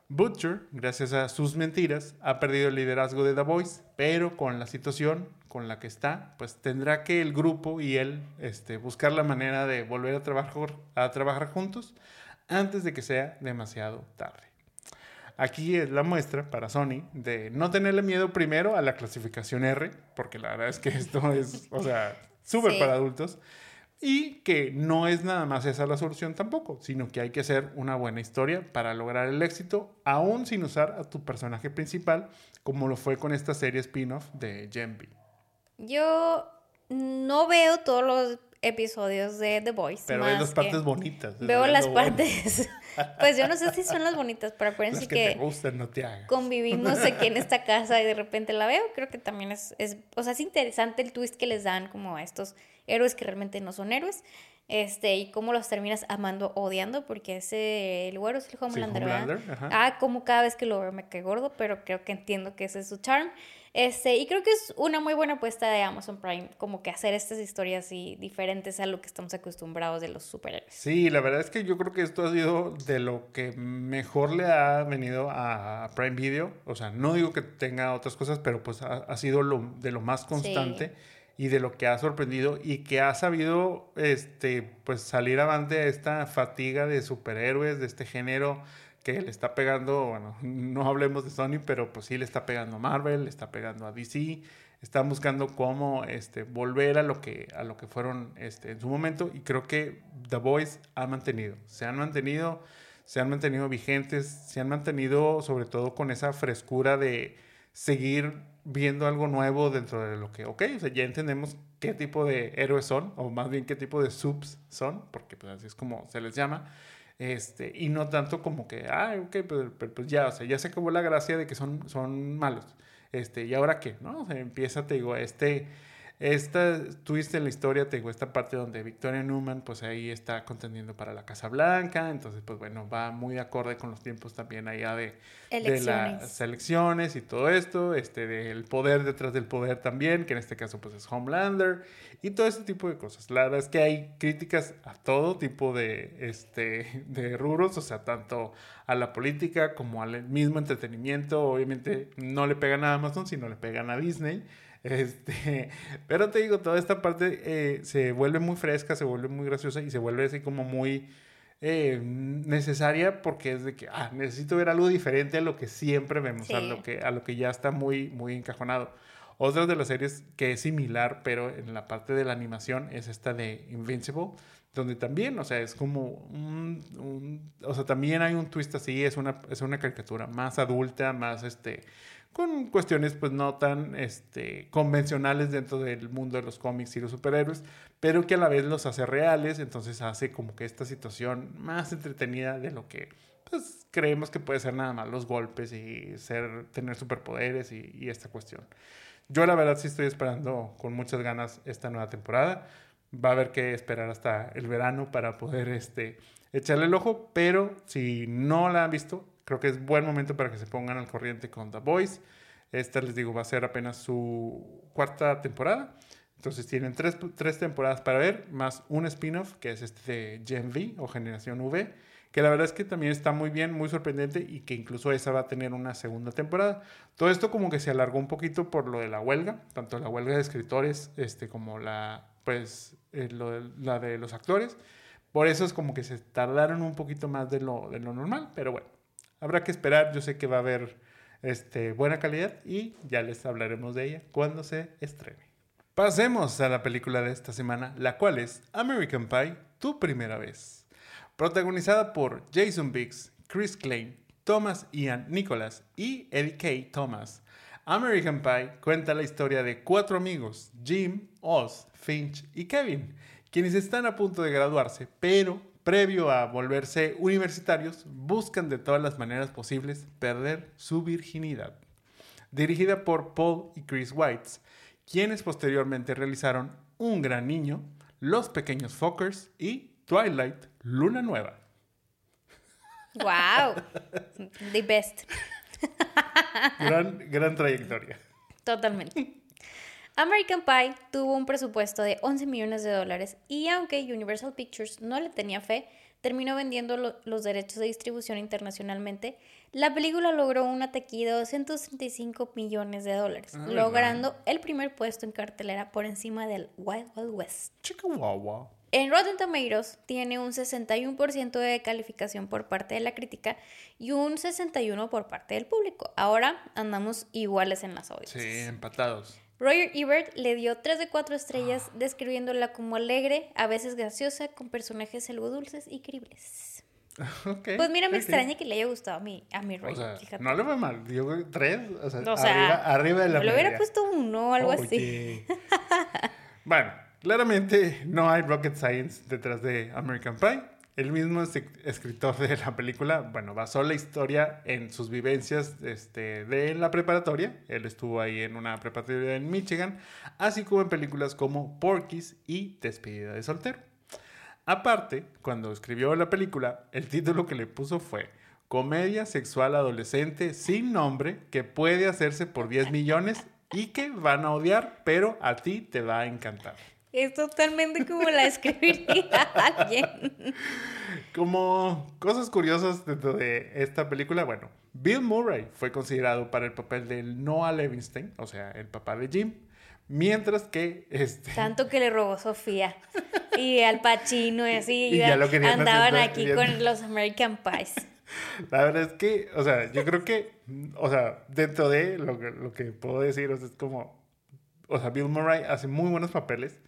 Butcher, gracias a sus mentiras, ha perdido el liderazgo de The Voice, pero con la situación con la que está, pues tendrá que el grupo y él este, buscar la manera de volver a trabajar, a trabajar juntos antes de que sea demasiado tarde. Aquí es la muestra para Sony de no tenerle miedo primero a la clasificación R, porque la verdad es que esto es, o sea, súper para adultos. Y que no es nada más esa la solución tampoco, sino que hay que hacer una buena historia para lograr el éxito, aún sin usar a tu personaje principal, como lo fue con esta serie spin-off de Gen Yo no veo todos los episodios de The Voice. Pero veo las partes bonitas. Veo las partes. pues yo no sé si son las bonitas, pero acuérdense que, te gustan, no te hagas. convivimos aquí en esta casa y de repente la veo. Creo que también es, es, o sea, es interesante el twist que les dan como a estos héroes que realmente no son héroes. Este, y cómo los terminas amando o odiando, porque ese el güero es el Homelander, Ah, como cada vez que lo veo me cae gordo, pero creo que entiendo que ese es su charm. Este, y creo que es una muy buena apuesta de Amazon Prime, como que hacer estas historias así diferentes a lo que estamos acostumbrados de los superhéroes. Sí, la verdad es que yo creo que esto ha sido de lo que mejor le ha venido a Prime Video. O sea, no digo que tenga otras cosas, pero pues ha, sido lo, de lo más constante. y de lo que ha sorprendido y que ha sabido este pues salir avante a esta fatiga de superhéroes de este género que le está pegando, bueno, no hablemos de Sony, pero pues sí le está pegando a Marvel, le está pegando a DC, están buscando cómo este, volver a lo que, a lo que fueron este, en su momento y creo que The Voice ha mantenido, se han mantenido, se han mantenido vigentes, se han mantenido sobre todo con esa frescura de seguir viendo algo nuevo dentro de lo que, ok, o sea, ya entendemos qué tipo de héroes son, o más bien qué tipo de subs son, porque pues así es como se les llama, este, y no tanto como que, ah, ok, pero, pues ya, o sea, ya se acabó la gracia de que son, son malos. Este, ¿y ahora qué? ¿No? O empieza, te digo, este, esta twist en la historia, tengo esta parte donde Victoria Newman, pues ahí está contendiendo para la Casa Blanca, entonces, pues bueno, va muy acorde con los tiempos también allá de, de las elecciones y todo esto, este, del poder detrás del poder también, que en este caso, pues es Homelander, y todo ese tipo de cosas. La verdad es que hay críticas a todo tipo de, este, de rubros, o sea, tanto a la política como al mismo entretenimiento, obviamente no le pegan a Amazon, sino le pegan a Disney. Este, pero te digo, toda esta parte eh, se vuelve muy fresca, se vuelve muy graciosa y se vuelve así como muy eh, necesaria porque es de que ah, necesito ver algo diferente a lo que siempre vemos, a, lo que, a lo que ya está muy, muy encajonado. Otra de las series que es similar, pero en la parte de la animación, es esta de Invincible, donde también, o sea, es como un, o sea, también hay un twist así, es una, es una caricatura más adulta, más, este, con cuestiones pues no tan este, convencionales dentro del mundo de los cómics y los superhéroes, pero que a la vez los hace reales, entonces hace como que esta situación más entretenida de lo que pues creemos que puede ser nada más los golpes y ser, tener superpoderes y, y esta cuestión. Yo la verdad sí estoy esperando con muchas ganas esta nueva temporada. Va a haber que esperar hasta el verano para poder este, echarle el ojo, pero si no la han visto, creo que es buen momento para que se pongan al corriente con The Voice. Esta, les digo, va a ser apenas su cuarta temporada. Entonces tienen tres, tres temporadas para ver, más un spin-off que es este de Gen V o Generación V, que la verdad es que también está muy bien, muy sorprendente y que incluso esa va a tener una segunda temporada. Todo esto como que se alargó un poquito por lo de la huelga, tanto la huelga de escritores este, como la, pues, eh, la de los actores. Por eso es como que se tardaron un poquito más de lo, de lo normal, pero bueno, Habrá que esperar, yo sé que va a haber este, buena calidad y ya les hablaremos de ella cuando se estrene. Pasemos a la película de esta semana, la cual es American Pie, tu primera vez. Protagonizada por Jason Biggs, Chris Klein, Thomas Ian Nicholas y Eddie K. Thomas. American Pie cuenta la historia de cuatro amigos, Jim, Oz, Finch y Kevin, quienes están a punto de graduarse, pero previo a volverse universitarios, buscan de todas las maneras posibles perder su virginidad. Dirigida por Paul y Chris Whites, quienes posteriormente realizaron Un Gran Niño, Los Pequeños Fockers y Twilight, Luna Nueva. ¡Wow! The best. Gran, gran trayectoria. Totalmente. American Pie tuvo un presupuesto de 11 millones de dólares y aunque Universal Pictures no le tenía fe, terminó vendiendo los derechos de distribución internacionalmente, la película logró una taquilla de 235 millones de dólares, logrando el primer puesto en cartelera por encima del Wild Wild West. Chihuahua. En Rotten Tomatoes tiene un 61% de calificación por parte de la crítica y un 61% por parte del público. Ahora andamos iguales en las audiencias. Sí, empatados. Roger Ebert le dio 3 de 4 estrellas, describiéndola como alegre, a veces graciosa, con personajes algo dulces y creíbles. pues mira, me extraña que le haya gustado a mi, a mi Roger. No le fue mal, dio 3, o sea, arriba, de la Le hubiera puesto uno o algo así. bueno, claramente no hay rocket science detrás de American Pie. El mismo escritor de la película, bueno, basó la historia en sus vivencias este, de la preparatoria. Él estuvo ahí en una preparatoria en Michigan, así como en películas como Porky's y Despedida de soltero. Aparte, cuando escribió la película, el título que le puso fue Comedia sexual adolescente sin nombre que puede hacerse por 10 millones y que van a odiar, pero a ti te va a encantar. Es totalmente como la escribiría alguien. Como cosas curiosas dentro de esta película, bueno, Bill Murray fue considerado para el papel de Noah Levinstein, o sea, el papá de Jim, mientras que este... Tanto que le robó Sofía y Al Pacino y así, y ya lo andaban aquí con los American Pies. La verdad es que, o sea, yo creo que, o sea, dentro de lo que, lo que puedo decir, es como, o sea, Bill Murray hace muy buenos papeles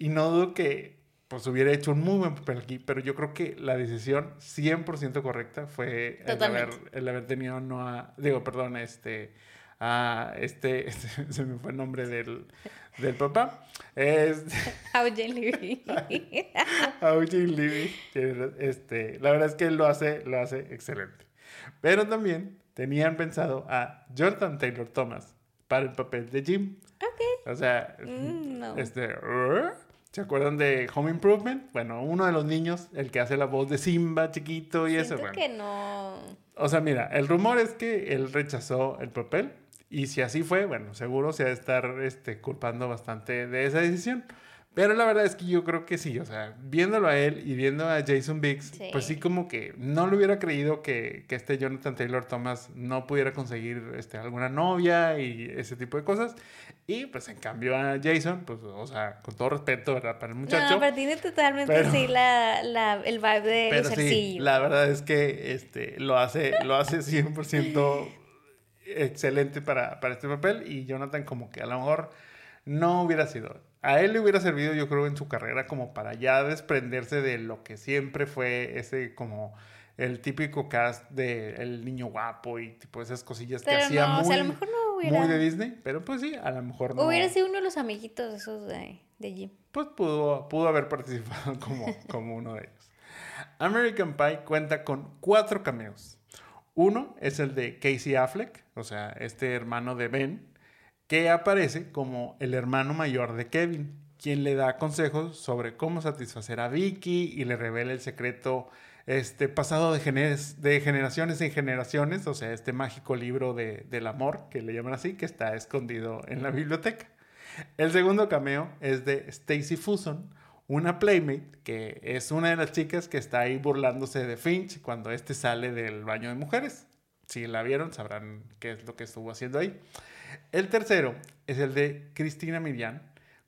y no dudo que pues hubiera hecho un muy buen papel aquí, pero yo creo que la decisión 100% correcta fue el haber, el haber, tenido no a, digo, perdón, este, a este, este se me fue el nombre del, del papá. Este, Eugene Levy. Eugene Levy. Este, la verdad es que él lo hace, lo hace excelente. Pero también tenían pensado a Jonathan Taylor Thomas para el papel de Jim. Ok. O sea, Mm, no. este, "Rrr". ¿Se acuerdan de Home Improvement? Bueno, uno de los niños, el que hace la voz de Simba chiquito y eso, Siento bueno. que no. O sea, mira, el rumor es que él rechazó el papel y si así fue, bueno, seguro se ha de estar este, culpando bastante de esa decisión. Pero la verdad es que yo creo que sí, o sea, viéndolo a él y viendo a Jason Biggs, Sí. pues sí como que no le hubiera creído que, que este Jonathan Taylor Thomas no pudiera conseguir este, alguna novia y ese tipo de cosas. Y pues en cambio a Jason, pues, o sea, con todo respeto, ¿verdad? Para el muchacho. No, pero tiene totalmente Pero- sí la, la, el vibe de Pero sí, la verdad es que este, lo hace, lo hace 100% excelente para, para este papel y Jonathan como que a lo mejor no hubiera sido. A él le hubiera servido yo creo en su carrera como para ya desprenderse de lo que siempre fue ese como el típico cast de el niño guapo y tipo esas cosillas que Pero hacía no, muy, o sea, a lo mejor no hubiera. muy de Disney, pero pues sí, a lo mejor no. Hubiera sido uno de los amiguitos esos de, de Jim. pues pudo, pudo haber participado como, como uno de ellos. American Pie cuenta con cuatro cameos. Uno es el de Casey Affleck, o sea, este hermano de Ben, que aparece como el hermano mayor de Kevin, quien le da consejos sobre cómo satisfacer a Vicky y le revela el secreto este, pasado de, gener- de generaciones en generaciones, o sea, este mágico libro de- del amor, que le llaman así, que está escondido en la biblioteca. El segundo cameo es de Stacy Fuson, una playmate que es una de las chicas que está ahí burlándose de Finch cuando este sale del baño de mujeres. Si la vieron, sabrán qué es lo que estuvo haciendo ahí. El tercero es el de Cristina Miriam,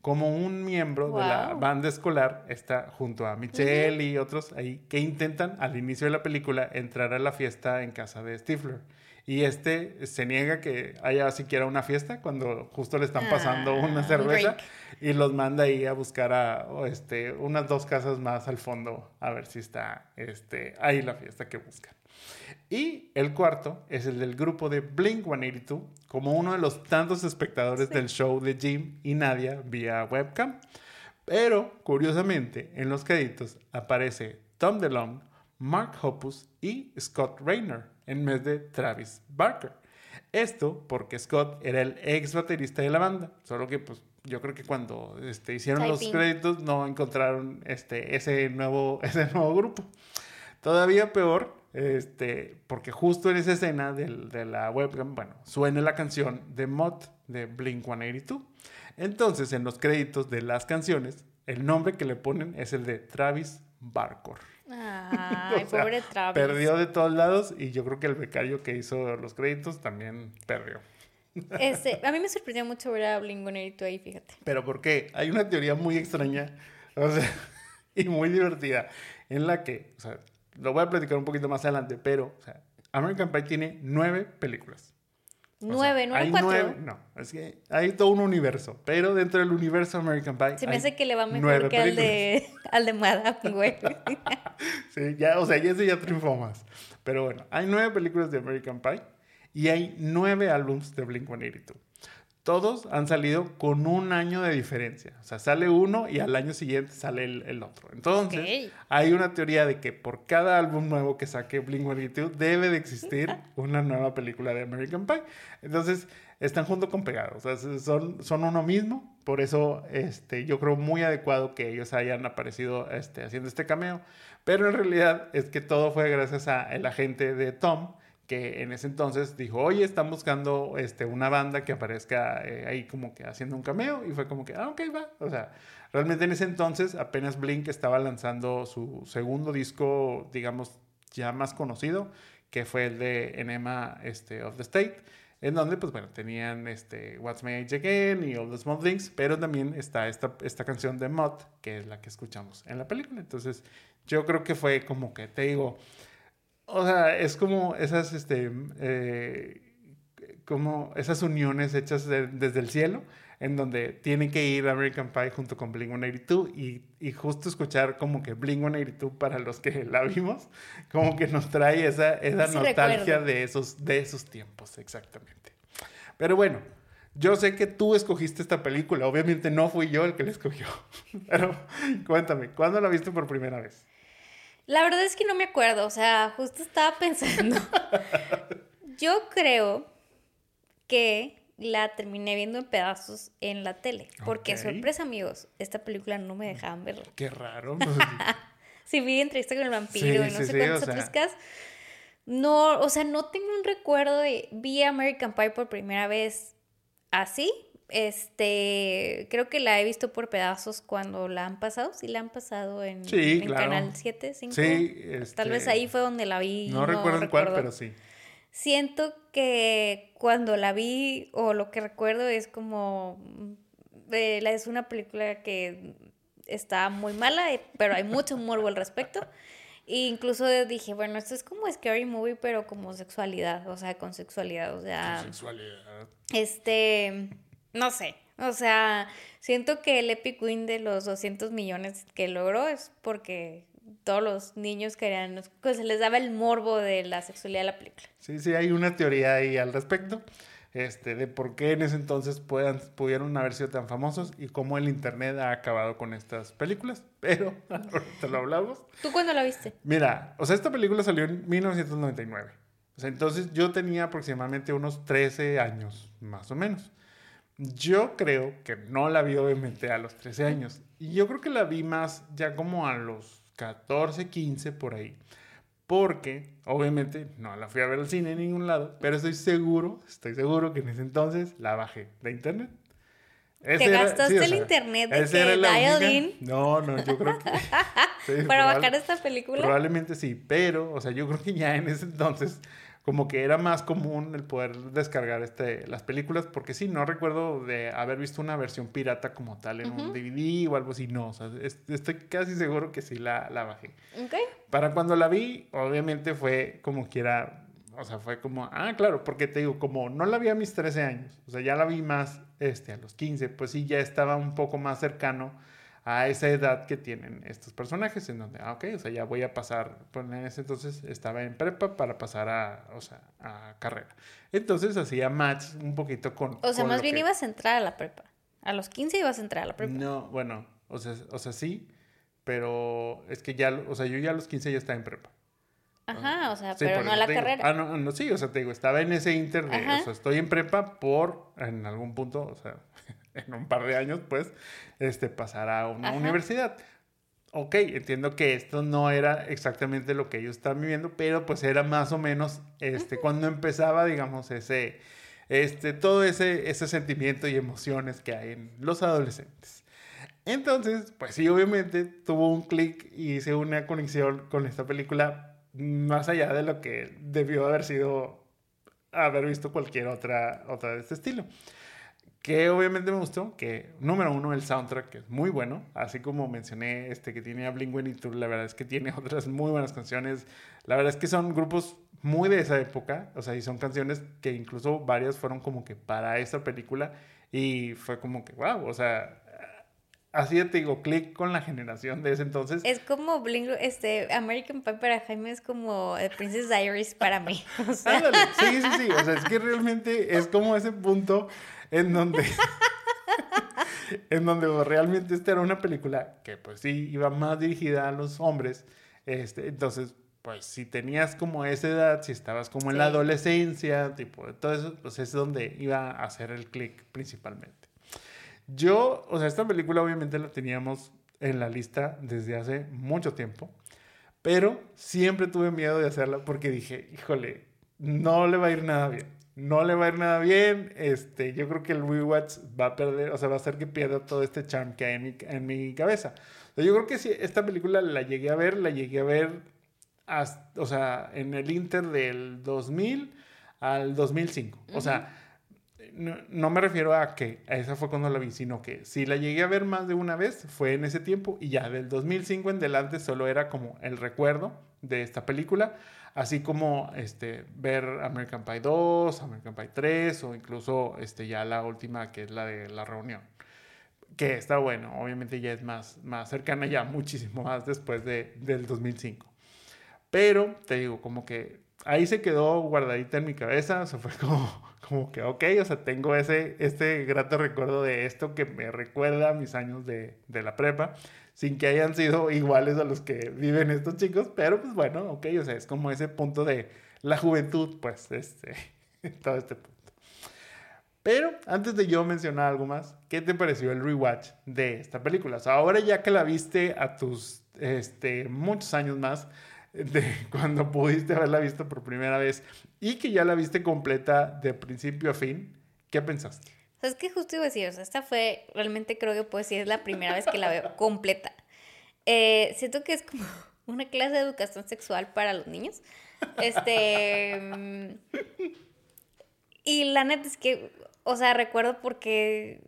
como un miembro de la banda escolar, está junto a Michelle y otros ahí que intentan al inicio de la película entrar a la fiesta en casa de Stifler. Y este se niega que haya siquiera una fiesta cuando justo le están pasando Ah, una un cerveza y los manda ahí a buscar a este, unas dos casas más al fondo a ver si está este, ahí la fiesta que buscan. Y el cuarto es el del grupo de Blink 182, como uno de los tantos espectadores del show de Jim y Nadia vía webcam. Pero, curiosamente, en los créditos aparece Tom DeLonge, Mark Hoppus y Scott Rayner en vez de Travis Barker. Esto porque Scott era el ex baterista de la banda, solo que pues yo creo que cuando este, hicieron los créditos no encontraron este, ese, nuevo, ese nuevo grupo. Todavía peor, este, porque justo en esa escena de la webcam, bueno, suena la canción de Mod de Blink 182. Entonces, en los créditos de las canciones, el nombre que le ponen es el de Travis Barker. Ay, O sea, pobre Travis. Perdió de todos lados y yo creo que el becario que hizo los créditos también perdió. Este, a mí me sorprendió mucho ver a Blink-182 ahí, fíjate. Pero ¿por qué? Hay una teoría muy extraña o sea, y muy divertida en la que, o sea, lo voy a platicar un poquito más adelante, pero o sea, American Pie tiene nueve películas. O sea, Nueve, no hay eran cuatro. nueve- no, es que hay todo un universo, pero dentro del universo American Pie Se me hace que le va nueve mejor que al de, al de Madame, güey. Sí, ya, o sea, ya ese ya triunfó más. Pero bueno, hay nueve películas de American Pie y hay nueve álbums de Blink-182. Todos han salido con un año de diferencia. O sea, sale uno y al año siguiente sale el, el otro. Entonces, hay una teoría de que por cada álbum nuevo que saque Blink-182 debe de existir una nueva película de American Pie. Entonces, están junto con pegados. O sea, son, son uno mismo. Por eso, este, yo creo muy adecuado que ellos hayan aparecido este, haciendo este cameo. Pero en realidad es que todo fue gracias a el agente de Tom, que en ese entonces dijo, oye, están buscando este, una banda que aparezca eh, ahí como que haciendo un cameo. Y fue como que, ah, ok, va. O sea, realmente en ese entonces apenas Blink estaba lanzando su segundo disco, digamos, ya más conocido, que fue el de Enema este, of the State. En donde, pues bueno, tenían este, What's My Age Again y All the Small Things, pero también está esta, esta canción de Mod, que es la que escuchamos en la película. Entonces, yo creo que fue como que, te digo, o sea, es como esas, este, eh, como esas uniones hechas de- desde el cielo, en donde tiene que ir American Pie junto con Blink-182 y, y justo escuchar como que Blink-182 para los que la vimos, como que nos trae esa, esa nostalgia recuerdo. de esos, de esos tiempos, exactamente. Pero bueno, yo sé que tú escogiste esta película, obviamente no fui yo el que la escogió, pero cuéntame, ¿cuándo la viste por primera vez? La verdad es que no me acuerdo, o sea, justo estaba pensando. Yo creo que la terminé viendo en pedazos en la tele. Porque, sorpresa, amigos, esta película no me dejaban verla. Qué raro. pues, Sí, vi entrevista con el vampiro Sí, y no sí, sé cuántas sea. otras cosas. No, o sea, no tengo un recuerdo de. Vi American Pie por primera vez así. Este, creo que la he visto por pedazos cuando la han pasado. Sí, la han pasado en, Sí, en claro. Canal 7, 5. Sí, Tal vez este, ahí fue donde la vi. No, recuerdo en cuál, pero sí. Siento que cuando la vi, o lo que recuerdo es como. eh, es una película que está muy mala, eh, pero hay mucho morbo al respecto. E incluso dije, bueno, esto es como Scary Movie, pero como sexualidad, o sea, con sexualidad, o sea, Sexualidad. este, no sé, o sea, siento que el Epic Win de los 200 millones que logró es porque todos los niños querían, pues se les daba el morbo de la sexualidad de la película. Sí, sí, hay una teoría ahí al respecto. Este, de por qué en ese entonces puedan, pudieron haber sido tan famosos y cómo el internet ha acabado con estas películas. Pero ahorita lo hablamos. ¿Tú cuándo la viste? Mira, o sea, esta película salió en 1999. O sea, entonces yo tenía aproximadamente unos 13 años, más o menos. Yo creo que no la vi obviamente a los 13 años. Y yo creo que la vi más ya como a los 14, 15 por ahí. Porque, obviamente, no la fui a ver al cine en ningún lado, pero estoy seguro, estoy seguro que en ese entonces la bajé de internet. ¿Te Ese era- gastaste sí, o el sea, internet de que dial in? No, no, yo creo que... sí, Para bajar esta película. Probablemente sí, pero, o sea, yo creo que ya en ese entonces como que era más común el poder descargar este, las películas, porque sí, no recuerdo de haber visto una versión pirata como tal en un DVD o algo así, no, o sea, es- estoy casi seguro que sí la, la bajé. Ok. Para cuando la vi, obviamente fue como quiera, o sea, fue como, ah, claro, porque te digo, como no la vi a mis 13 años, o sea, ya la vi más este, a los 15, pues sí, ya estaba un poco más cercano a esa edad que tienen estos personajes, en donde, ah, ok, o sea, ya voy a pasar, pues en ese entonces estaba en prepa para pasar a, o sea, a carrera. Entonces hacía match un poquito con... O sea, con más bien que- ibas a entrar a la prepa. A los 15 ibas a entrar a la prepa. No, bueno, o sea, o sea, sí, pero es que ya, o sea, yo ya a los 15 ya estaba en prepa. Ajá, o sea, Sí, pero no a la digo. carrera. Ah, no, no, sí, o sea, te digo, estaba en ese inter de, o sea, estoy en prepa por, en algún punto, o sea, en un par de años, pues, este, pasar a una Ajá. universidad. Ok, entiendo que esto no era exactamente lo que ellos estaban viviendo, pero pues era más o menos, este, cuando empezaba, digamos, ese, este, todo ese, ese sentimiento y emociones que hay en los adolescentes. Entonces, pues sí, obviamente tuvo un clic y hice una conexión con esta película más allá de lo que debió haber sido haber visto cualquier otra, otra de este estilo. Que obviamente me gustó, que número uno, el soundtrack, que es muy bueno, así como mencioné este que tiene a Blink-182, la verdad es que tiene otras muy buenas canciones, la verdad es que son grupos muy de esa época, o sea, y son canciones que incluso varias fueron como que para esta película, y fue como que, wow, o sea, así te digo, clic con la generación de ese entonces. Es como Bling, este, American Pie para Jaime es como el Princess Diaries para mí. O sea, Ándale, sí, sí, sí. O sea, es que realmente es como ese punto en donde. en donde realmente esta era una película que, pues sí, iba más dirigida a los hombres. Este, entonces, pues si tenías como esa edad, si estabas como en la adolescencia, tipo, todo eso, pues es donde iba a hacer el clic principalmente. Yo, o sea, esta película obviamente la teníamos en la lista desde hace mucho tiempo. Pero siempre tuve miedo de hacerla porque dije, híjole, no le va a ir nada bien. No le va a ir nada bien. Este, yo creo que el rewatch va a perder, o sea, va a hacer que pierda todo este charm que hay en mi, en mi cabeza. Yo creo que si esta película la llegué a ver, la llegué a ver, o sea, en el inter del 2000 al 2005. O sea, no, me refiero a que a esa fue cuando la vi, sino que si la llegué a ver más de una vez, fue en ese tiempo y ya del 2005 en adelante solo era como el recuerdo de esta película, así como este, ver American Pie 2, American Pie 3 o incluso este, ya la última que es la de la reunión. Que está bueno, obviamente ya es más, más cercana ya, muchísimo más después de, del 2005. Pero te digo, como que ahí se quedó guardadita en mi cabeza, o sea, fue como, como que, ok, o sea, tengo ese, este grato recuerdo de esto que me recuerda a mis años de, de la prepa, sin que hayan sido iguales a los que viven estos chicos, pero pues bueno, ok, o sea, es como ese punto de la juventud, pues, este, todo este punto. Pero antes de yo mencionar algo más, ¿qué te pareció el rewatch de esta película? O sea, ahora ya que la viste a tus este, muchos años más de cuando pudiste haberla visto por primera vez y que ya la viste completa de principio a fin, ¿qué pensaste? Es que justo iba a decir, o sea, esta fue, realmente creo que pues sí es la primera vez que la veo completa. Eh, siento que es como una clase de educación sexual para los niños. Este. Mm, y la neta es que, o sea, recuerdo porque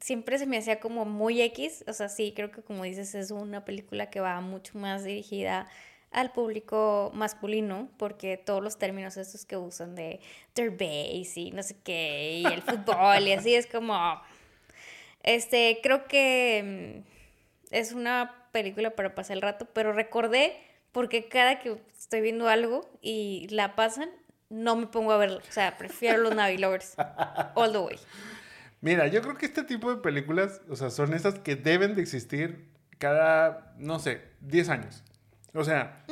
siempre se me hacía como muy X. O sea, sí, creo que como dices, es una película que va mucho más dirigida al público masculino, porque todos los términos estos que usan de base y no sé qué, y el fútbol y así es como. Este, creo que mm, es una película para pasar el rato, pero recordé porque cada que estoy viendo algo y la pasan, no me pongo a verlo. O sea, prefiero los Navi Lovers all the way. Mira, yo creo que este tipo de películas, o sea, son esas que deben de existir cada, no sé, 10 años. O sea,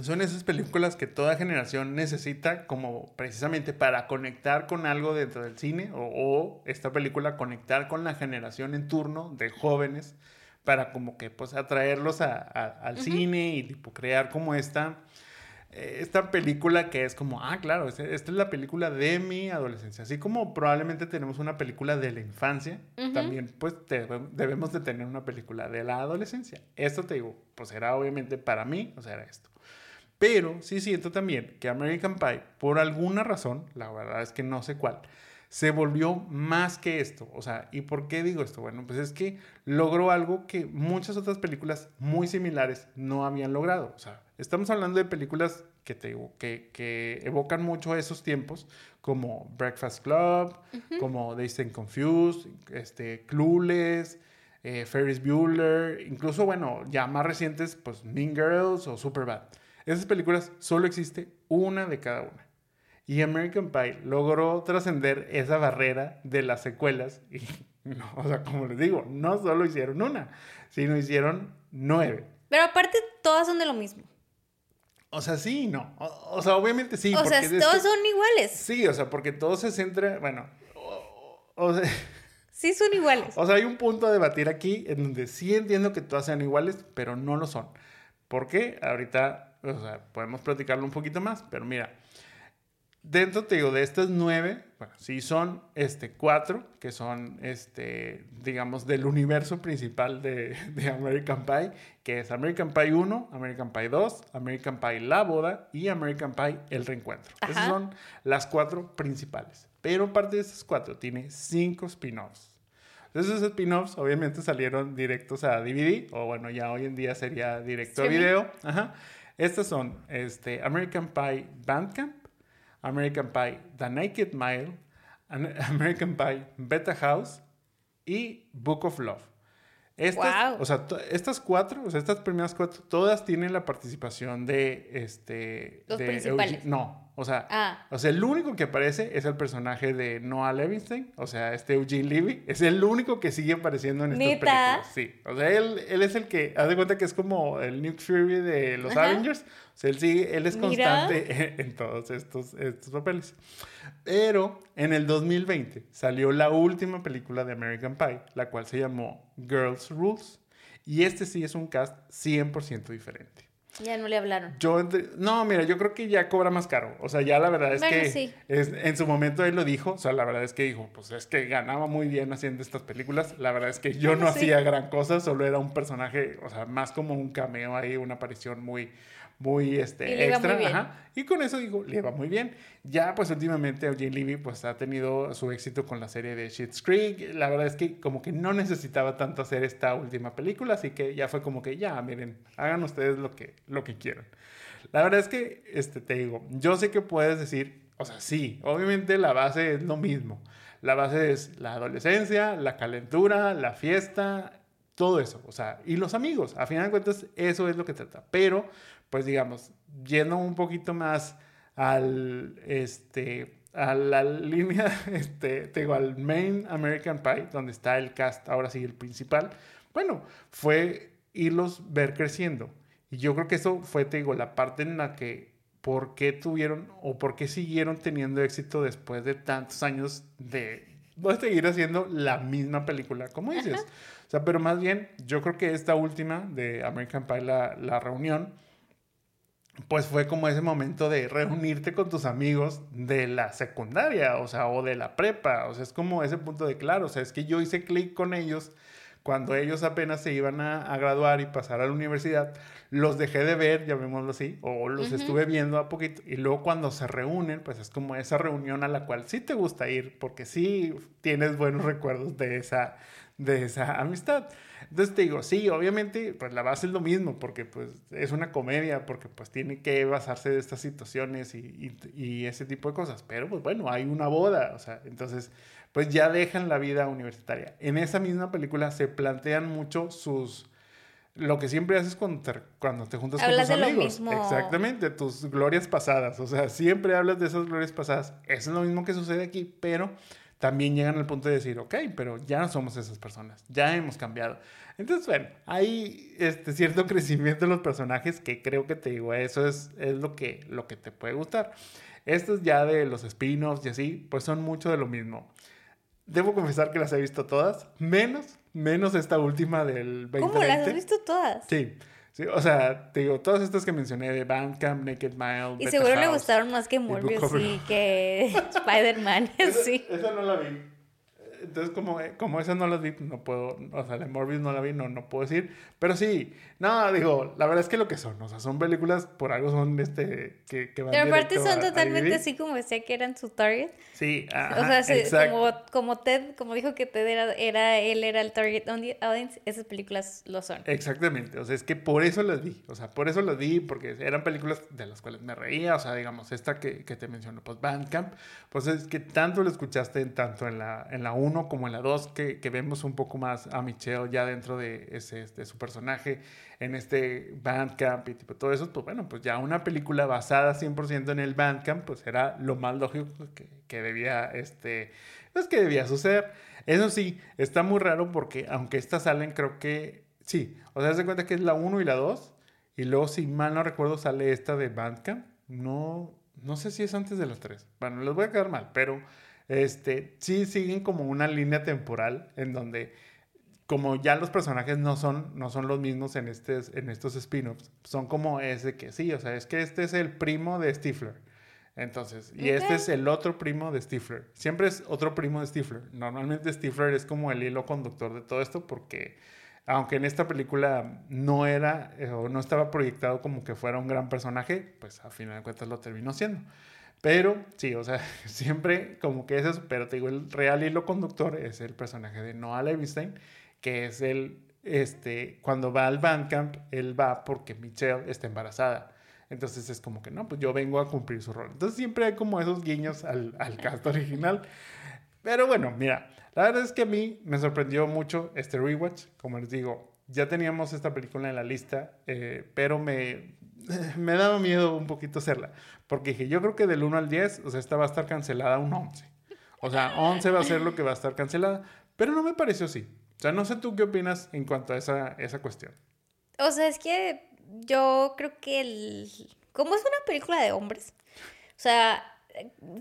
son esas películas que toda generación necesita como precisamente para conectar con algo dentro del cine o, o esta película conectar con la generación en turno de jóvenes para como que pues atraerlos a, al cine y tipo crear como esta, esta película que es como, ah, claro, esta, es la película de mi adolescencia. Así como probablemente tenemos una película de la infancia, también pues debemos de tener una película de la adolescencia. Esto te digo, pues era obviamente para mí, o sea, era esto. Pero sí siento también que American Pie, por alguna razón, la verdad es que no sé cuál, se volvió más que esto. O sea, ¿y por qué digo esto? Bueno, pues es que logró algo que muchas otras películas muy similares no habían logrado. O sea, estamos hablando de películas que, te, que, que evocan mucho esos tiempos, como Breakfast Club, como They Stay Confused, este, Clueless, eh, Ferris Bueller, incluso, bueno, ya más recientes, pues Mean Girls o Superbad. Esas películas solo existe una de cada una. Y American Pie logró trascender esa barrera de las secuelas. Y, no, o sea, como les digo, no solo hicieron una, sino hicieron nueve. Pero aparte, todas son de lo mismo. O sea, sí no. O, sea, obviamente sí. O sea, todos son iguales. Sí, o sea, porque todo se centra, bueno, o, sea... Sí son iguales. O sea, hay un punto a debatir aquí en donde sí entiendo que todas sean iguales, pero no lo son. ¿Por qué? Ahorita, o sea, podemos platicarlo un poquito más, pero mira, Dentro, te digo, de estas nueve, bueno, sí son este, cuatro, que son, este, digamos, del universo principal de, American Pie, que es American Pie 1, American Pie 2, American Pie La Boda y American Pie El Reencuentro. Esas son las cuatro principales. Pero parte de esas cuatro tiene cinco spin-offs. Esos spin-offs obviamente salieron directos a DVD, o bueno, ya hoy en día sería directo a video. Ajá. Estas son este, American Pie Bandcamp, American Pie, The Naked Mile, American Pie, Beta House y Book of Love. Estas, o sea, estas cuatro, o sea, estas primeras cuatro, todas tienen la participación de este. Los principales. no, o sea, ah. o sea, el único que aparece es el personaje de Noah Levinstein, o sea, este Eugene Levy, es el único que sigue apareciendo en estas películas. Sí, o sea, él, él es el que, haz de cuenta que es como el Nick Fury de los Avengers, o sea, él sigue, él es constante en, todos estos, estos papeles. Pero en el 2020 salió la última película de American Pie, la cual se llamó Girls Rules, y este sí es un cast 100% diferente. Ya no le hablaron. Yo, no, mira, yo creo que ya cobra más caro. O sea, ya la verdad es que en su momento él lo dijo. O sea, la verdad es que dijo, pues es que ganaba muy bien haciendo estas películas. La verdad es que yo no hacía gran cosa, solo era un personaje, o sea, más como un cameo ahí, una aparición muy, muy este, extra. Y con eso digo, le va muy bien. Ya pues últimamente Eugene Levy pues ha tenido su éxito con la serie de Schitt's Creek. La verdad es que como que no necesitaba tanto hacer esta última película, así que ya fue como que ya, miren, hagan ustedes lo que, lo que quieran. La verdad es que, este, te digo, yo sé que puedes decir, o sea, sí, obviamente la base es lo mismo. La base es la adolescencia, la calentura, la fiesta, todo eso, o sea, y los amigos, a final de cuentas, eso es lo que trata. Pero pues digamos, yendo un poquito más al, este, a la línea, este, te digo, al main American Pie, donde está el cast, ahora sí, el principal, bueno, fue irlos ver creciendo. Y yo creo que eso fue, te digo, la parte en la que por qué tuvieron o por qué siguieron teniendo éxito después de tantos años de no seguir haciendo la misma película, como dices. O sea, pero más bien, yo creo que esta última de American Pie, la, la reunión, pues fue como ese momento de reunirte con tus amigos de la secundaria, o sea, o de la prepa, o sea, es como ese punto de claro, o sea, es que yo hice clic con ellos cuando ellos apenas se iban a, graduar y pasar a la universidad, los dejé de ver, llamémoslo así, o los estuve viendo a poquito, y luego cuando se reúnen, pues es como esa reunión a la cual sí te gusta ir, porque sí tienes buenos recuerdos de esa, de esa amistad. Entonces te digo, sí, obviamente, pues la base es lo mismo, porque pues es una comedia, porque pues tiene que basarse de estas situaciones y, y, ese tipo de cosas. Pero pues bueno, hay una boda, o sea, entonces pues ya dejan la vida universitaria. En esa misma película se plantean mucho sus... Lo que siempre haces cuando te, cuando te juntas con tus amigos. Exactamente, tus glorias pasadas. O sea, siempre hablas de esas glorias pasadas. Eso es lo mismo que sucede aquí, pero también llegan al punto de decir, ok, pero ya no somos esas personas, ya hemos cambiado. Entonces, bueno, hay este cierto crecimiento de los personajes que creo que te digo, eso es, es lo, que, lo que te puede gustar. Estos ya de los spin-offs y así, pues son mucho de lo mismo. Debo confesar que las he visto todas, menos, menos esta última del 2020. ¿Cómo las has visto todas? Sí o sea, te digo, todas estas que mencioné de Bandcamp, Naked Mile. Y seguro le gustaron más que Morbius y que Spider-Man. sí. Esa no la vi. Entonces, como, como esa no la vi, no puedo, o sea, la Morbius no la vi, no, no puedo decir. Pero sí, no, digo, la verdad es que lo que son, o sea, son películas, por algo son, este, que, que van Pero aparte son totalmente así como decía que eran su target. Sí, ajá, O sea, como, como Ted, como dijo que Ted era, era, él era el target audience, esas películas lo son. Exactamente, o sea, es que por eso las vi, o sea, por eso las vi, porque eran películas de las cuales me reía, o sea, digamos, esta que, que te menciono, pues Bandcamp, pues es que tanto lo escuchaste tanto en la, en la 1 como en la 2, que, que, vemos un poco más a Michelle ya dentro de, ese, este, su personaje en este Bandcamp y tipo todo eso, pues bueno, pues ya una película basada 100% en el Bandcamp, pues era lo más lógico que, que debía, este, pues que debía suceder. Eso sí, está muy raro porque aunque estas salen, creo que sí, o sea, se cuenta que es la 1 y la 2, y luego, si mal no recuerdo, sale esta de Bandcamp. No, no sé si es antes de las 3. Bueno, les voy a quedar mal, pero este, sí siguen como una línea temporal en donde como ya los personajes no son, no son los mismos en, este, en estos spin-offs, son como ese que sí, o sea, es que este es el primo de Stifler. Entonces, y este es el otro primo de Stifler. Siempre es otro primo de Stifler. Normalmente Stifler es como el hilo conductor de todo esto porque aunque en esta película no era eh, o no estaba proyectado como que fuera un gran personaje, pues a final de cuentas lo terminó siendo. Pero sí, o sea, siempre como que es eso, pero te digo, el real hilo conductor es el personaje de Noah Levinstein, que es el, este, cuando va al Bandcamp, él va porque Michelle está embarazada. Entonces es como que no, pues yo vengo a cumplir su rol. Entonces siempre hay como esos guiños al, al cast original. Pero bueno, mira, la verdad es que a mí me sorprendió mucho este rewatch. Como les digo, ya teníamos esta película en la lista, eh, pero me, me daba miedo un poquito hacerla. Porque dije, yo creo que del 1 al 10, o sea, esta va a estar cancelada un 11. O sea, 11 va a ser lo que va a estar cancelada. Pero no me pareció así. O sea, no sé tú qué opinas en cuanto a esa, esa cuestión. O sea, es que yo creo que el... Como es una película de hombres, o sea,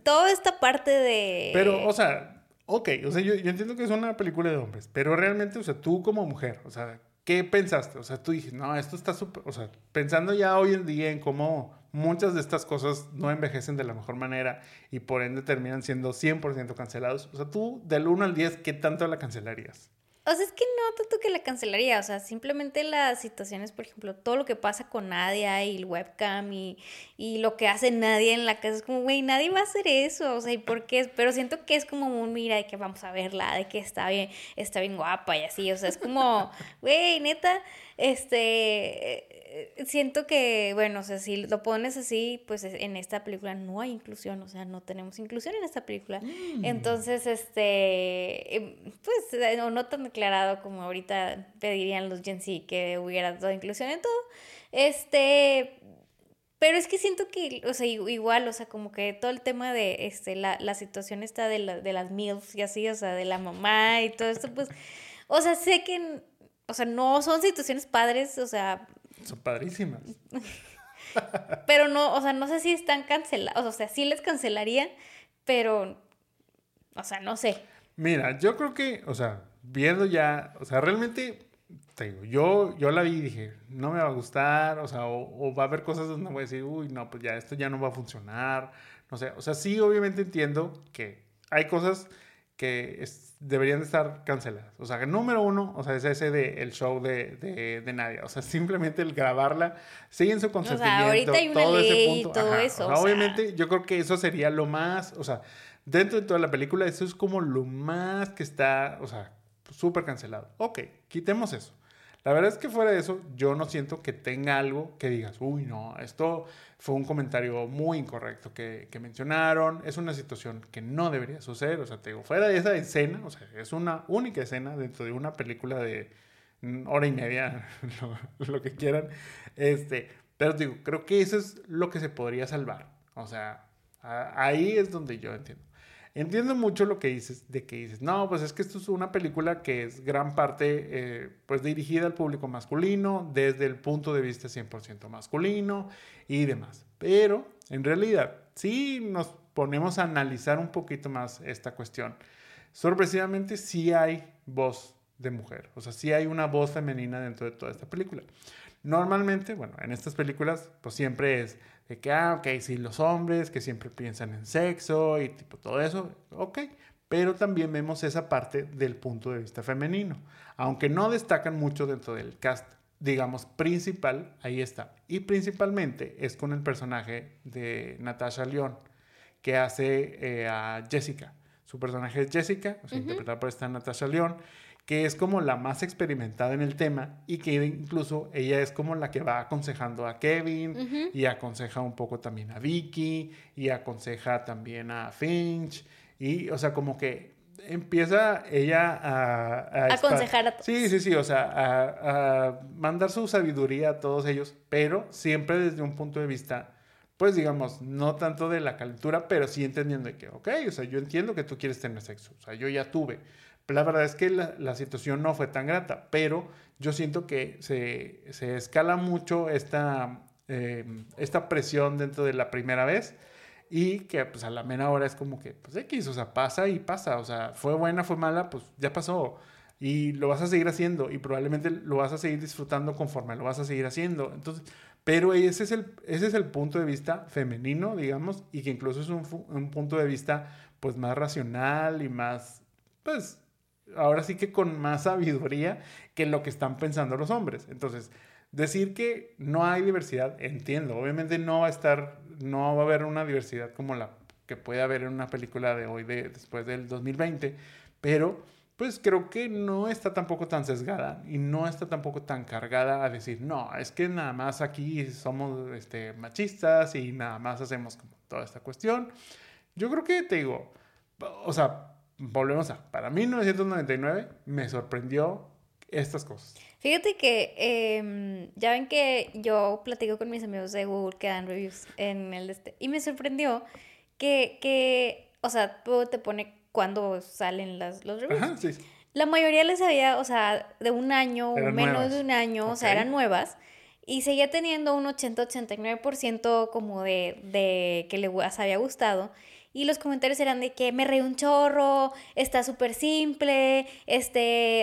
toda esta parte de... Pero, o sea, ok, o sea, yo, yo entiendo que es una película de hombres, pero realmente, o sea, tú como mujer, o sea, ¿qué pensaste? O sea, tú dijiste, no, esto está súper, o sea, pensando ya hoy en día en cómo muchas de estas cosas no envejecen de la mejor manera y por ende terminan siendo 100% cancelados. O sea, tú del 1 al 10, ¿qué tanto la cancelarías? O sea, es que no tanto que la cancelaría, o sea, simplemente las situaciones, por ejemplo, todo lo que pasa con Nadia y el webcam y, y lo que hace Nadia en la casa, es como, güey, nadie va a hacer eso, o sea, ¿y por qué? Pero siento que es como un, mira, de que vamos a verla, de que está bien, está bien guapa y así, o sea, es como, güey, neta, este siento que, bueno, o sea, si lo pones así, pues en esta película no hay inclusión, o sea, no tenemos inclusión en esta película. Mm. Entonces, este, em, pues eh, no, tan declarado como ahorita pedirían los Gen Z que hubiera toda inclusión en todo. Este, pero es que siento que, o sea, igual, o sea, como que todo el tema de este, la, la situación está de, la, de las MILFs y así, o sea, de la mamá y todo esto, pues, o sea, sé que, o sea, no son situaciones padres, o sea, son padrísimas. pero no, o sea, no sé si están cancelados, o sea, sí les cancelaría, pero, o sea, no sé. Mira, yo creo que, o sea, viendo ya, o sea, realmente, te digo, yo, yo la vi y dije, no me va a gustar, o sea, o, va a haber cosas donde voy a decir, uy, no, pues ya esto ya no va a funcionar, no sé, o sea, sí, obviamente entiendo que hay cosas que deberían de estar canceladas. O sea, número uno, o sea, es ese de el show de, de, de Nadia. O sea, simplemente el grabarla, siguen su consentimiento, o sea, ahorita hay una todo ley. Y todo eso. O sea, obviamente, yo creo que eso sería lo más, o sea, dentro de toda la película, eso es como lo más que está, o sea, súper cancelado. Ok, quitemos eso. La verdad es que fuera de eso, yo no siento que tenga algo que digas, uy, no, esto fue un comentario muy incorrecto que, mencionaron, es una situación que no debería suceder, o sea, te digo, fuera de esa escena, o sea, es una única escena dentro de una película de hora y media, lo que quieran, este, pero digo, creo que eso es lo que se podría salvar, o sea, ahí es donde yo entiendo. Entiendo mucho lo que dices, de que dices, no, pues es que esto es una película que es gran parte, eh, pues dirigida al público masculino, desde el punto de vista 100% masculino y demás. Pero, en realidad, si nos ponemos a analizar un poquito más esta cuestión, sorpresivamente sí hay voz de mujer, o sea, sí hay una voz femenina dentro de toda esta película. Normalmente, bueno, en estas películas, pues siempre es de que, ah, ok, sí, los hombres que siempre piensan en sexo y tipo todo eso, ok, pero también vemos esa parte del punto de vista femenino, aunque no destacan mucho dentro del cast, digamos, principal, ahí está. Y principalmente es con el personaje de Natasha León, que hace eh, a Jessica. Su personaje es Jessica, o sea, interpretada por esta Natasha León que es como la más experimentada en el tema y que incluso ella es como la que va aconsejando a Kevin y aconseja un poco también a Vicky y aconseja también a Finch y o sea como que empieza ella a, a aconsejar a todos. Sí, sí, sí, o sea, a, a, mandar su sabiduría a todos ellos, pero siempre desde un punto de vista, pues digamos, no tanto de la calentura, pero sí entendiendo que, ok, o sea, yo entiendo que tú quieres tener sexo, o sea, yo ya tuve, la verdad es que la, situación no fue tan grata, pero yo siento que se, se escala mucho esta, eh, esta presión dentro de la primera vez y que pues a la mena hora es como que, pues X, o sea, pasa y pasa, o sea, fue buena, fue mala, pues ya pasó y lo vas a seguir haciendo y probablemente lo vas a seguir disfrutando conforme lo vas a seguir haciendo. Entonces, pero ese es el, ese es el punto de vista femenino, digamos, y que incluso es un, un punto de vista pues más racional y más, pues, ahora sí que con más sabiduría que lo que están pensando los hombres. Entonces, decir que no hay diversidad, entiendo, obviamente no va a estar, no va a haber una diversidad como la que puede haber en una película de hoy, de, después del 2020, pero pues creo que no está tampoco tan sesgada y no está tampoco tan cargada a decir, no, es que nada más aquí somos este, machistas y nada más hacemos como toda esta cuestión. Yo creo que te digo, o sea, volvemos a, para 1999 me sorprendió estas cosas. Fíjate que em, ya ven que yo platico con mis amigos de Google que dan reviews en el este y me sorprendió que, que o sea, te pone cuando salen las, los reviews. Ajá, sí. La mayoría les había, o sea, de un año o menos de un año, o sea, eran nuevas. Y seguía teniendo un 80-89% como de, de que les había gustado. Y los comentarios eran de que me reí un chorro, está súper simple, este,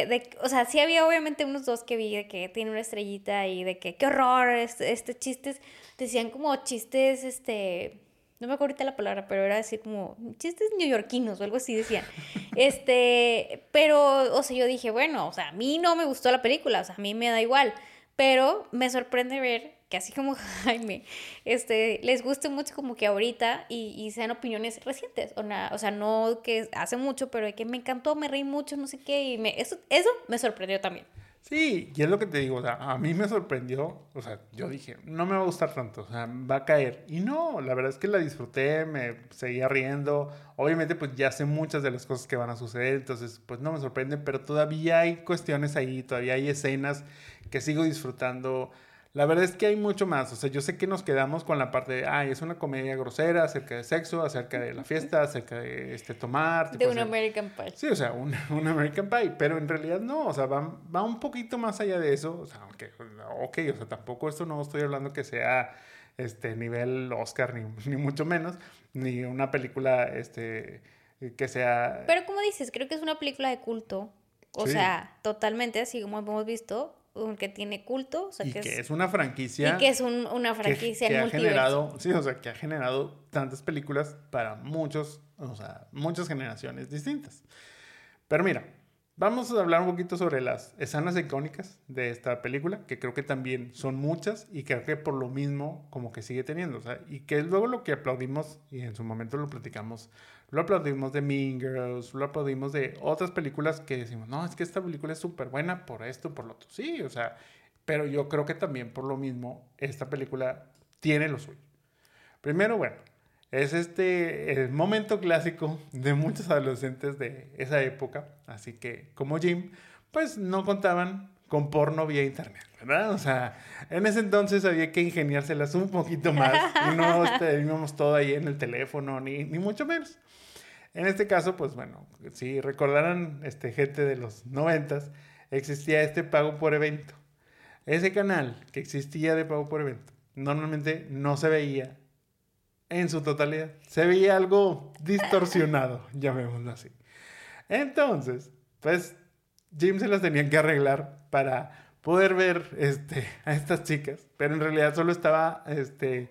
de, o sea, sí había obviamente unos dos que vi de que tiene una estrellita y de que qué horror, este, este chistes, decían como chistes, este, no me acuerdo ahorita la palabra, pero era decir como chistes neoyorquinos o algo así decían. Este, pero, o sea, yo dije, bueno, o sea, a mí no me gustó la película, o sea, a mí me da igual, pero me sorprende ver que así como Jaime, este, les guste mucho como que ahorita y, y sean opiniones recientes, o, o sea, no que hace mucho, pero que me encantó, me reí mucho, no sé qué, y me, eso, eso me sorprendió también. Sí, y es lo que te digo, o sea, a mí me sorprendió, o sea, yo dije, no me va a gustar tanto, o sea, va a caer. Y no, la verdad es que la disfruté, me seguía riendo. Obviamente, pues ya sé muchas de las cosas que van a suceder, entonces, pues no me sorprende, pero todavía hay cuestiones ahí, todavía hay escenas que sigo disfrutando. La verdad es que hay mucho más. O sea, yo sé que nos quedamos con la parte de, ay, es una comedia grosera acerca de sexo, acerca de la fiesta, acerca de este, tomar. De un American Pie. Sí, o sea, un, un, American Pie. Pero en realidad no, o sea, va, va, un poquito más allá de eso. O sea, aunque, ok, o sea, tampoco esto no estoy hablando que sea este, nivel Oscar, ni, ni mucho menos, ni una película este, que sea... Pero como dices, creo que es una película de culto. O Sí. sea, totalmente, así como hemos visto, que tiene culto. O sea, y que, que es, es una franquicia... y que es un- una que- franquicia que, en ha multiverso. generado, sí, o sea, que ha generado tantas películas para muchos, o sea, muchas generaciones distintas. Pero mira, vamos a hablar un poquito sobre las escenas icónicas de esta película, que creo que también son muchas y creo que por lo mismo como que sigue teniendo, o sea, y que es luego lo que aplaudimos y en su momento lo platicamos, lo aplaudimos de Mean Girls, lo aplaudimos de otras películas que decimos, no, es que esta película es súper buena por esto, por lo otro, sí, o sea, pero yo creo que también por lo mismo esta película tiene lo suyo. Primero, bueno, es este el momento clásico de muchos adolescentes de esa época, así que como Jim, pues no contaban con porno vía internet, ¿verdad? O sea, en ese entonces había que ingeniárselas un poquito más y no íbamos todo ahí en el teléfono, ni, ni mucho menos. En este caso, pues bueno, si recordaran este, gente de los noventas, existía este pago por evento. Ese canal que existía de pago por evento, normalmente no se veía en su totalidad. Se veía algo distorsionado, llamémoslo así. Entonces, pues Jim se las tenían que arreglar para poder ver este, a estas chicas, pero en realidad solo estaba este,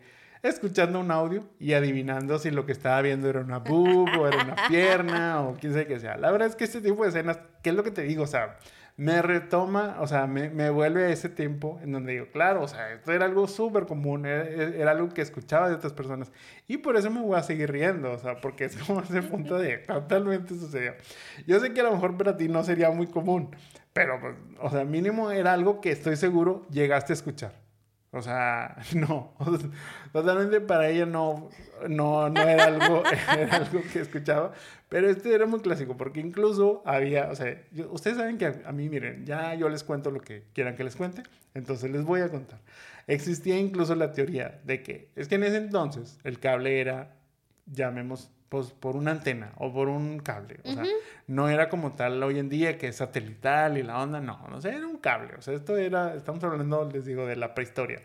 escuchando un audio y adivinando si lo que estaba viendo era una boob o era una pierna o quién sabe qué sea. La verdad es que este tipo de escenas, ¿qué es lo que te digo? O sea, me retoma, o sea, me, me vuelve a ese tiempo en donde digo, claro, o sea, esto era algo súper común, era, era algo que escuchaba de otras personas y por eso me voy a seguir riendo, o sea, porque es como ese punto de totalmente sucedió. Yo sé que a lo mejor para ti no sería muy común, pero, pues, o sea, mínimo era algo que estoy seguro llegaste a escuchar. O sea, no, totalmente para ella no, no, no era, algo, era algo que escuchaba, pero este era muy clásico, porque incluso había, o sea, ustedes saben que a, a mí, miren, ya yo les cuento lo que quieran que les cuente, entonces les voy a contar. Existía incluso la teoría de que, es que en ese entonces el cable era, llamemos, pues por una antena o por un cable, o sea, no era como tal hoy en día que es satelital y la onda, no, no sé, era un cable, o sea, esto era, estamos hablando, les digo, de la prehistoria.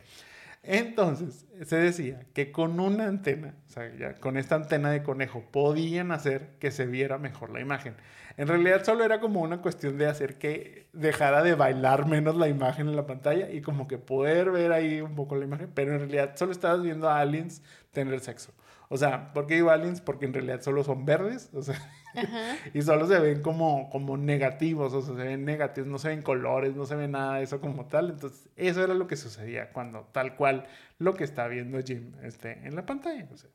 Entonces, se decía que con una antena, o sea, ya con esta antena de conejo, podían hacer que se viera mejor la imagen. En realidad solo era como una cuestión de hacer que dejara de bailar menos la imagen en la pantalla y como que poder ver ahí un poco la imagen, pero en realidad solo estabas viendo a aliens tener sexo. O sea, ¿por qué digo aliens? Porque en realidad solo son verdes, o sea, y solo se ven como, como negativos, o sea, se ven negativos, no se ven colores, no se ve nada de eso como tal. Entonces, eso era lo que sucedía cuando tal cual lo que está viendo Jim este, en la pantalla. o sea.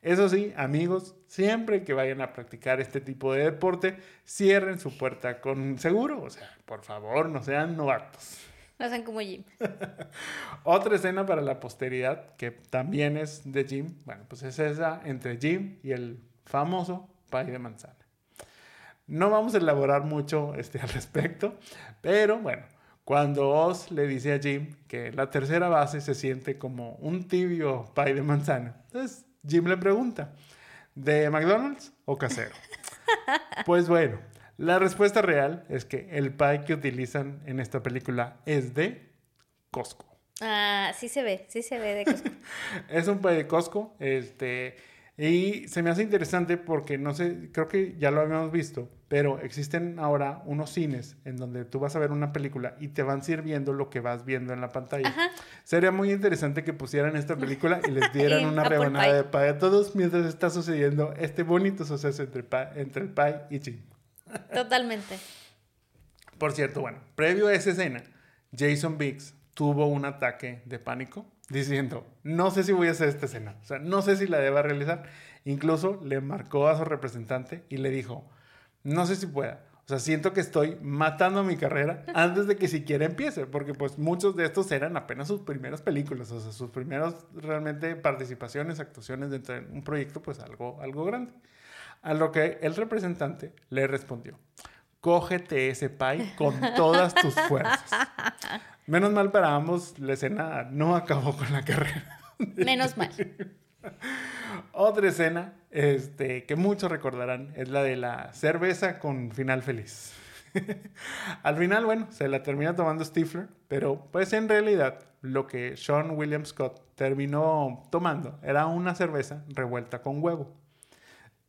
Eso sí, amigos, siempre que vayan a practicar este tipo de deporte, cierren su puerta con seguro, o sea, por favor, no sean novatos. No sean como Jim. Otra escena para la posteridad que también es de Jim, bueno, pues es esa entre Jim y el famoso pay de manzana. No vamos a elaborar mucho este, al respecto, pero bueno, cuando Oz le dice a Jim que la tercera base se siente como un tibio pay de manzana, entonces Jim le pregunta, ¿de McDonald's o casero? Pues bueno, la respuesta real es que el pie que utilizan en esta película es de Costco. Ah, sí se ve, sí se ve de Costco. Es un pie de Costco, este, y se me hace interesante porque no sé, creo que ya lo habíamos visto, pero existen ahora unos cines en donde tú vas a ver una película y te van sirviendo lo que vas viendo en la pantalla. Ajá. Sería muy interesante que pusieran esta película y les dieran Y una Apple rebanada pie. de pie a todos mientras está sucediendo este bonito suceso entre, pa- entre el pie y Jim. Totalmente. Por cierto, bueno, previo a esa escena, Jason Biggs tuvo un ataque de pánico diciendo, no sé si voy a hacer esta escena, o sea, no sé si la deba realizar. Incluso le marcó a su representante y le dijo, no sé si pueda. O sea, siento que estoy matando mi carrera antes de que siquiera empiece, porque pues muchos de estos eran apenas sus primeras películas, o sea, sus primeros realmente participaciones, actuaciones dentro de un proyecto, pues algo, algo grande. A lo que el representante le respondió, cógete ese pie con todas tus fuerzas. Menos mal para ambos, la escena no acabó con la carrera. Menos mal. Otra escena este, que muchos recordarán es la de la cerveza con final feliz. Al final, bueno, se la termina tomando Stifler, pero pues en realidad lo que Sean William Scott terminó tomando era una cerveza revuelta con huevo.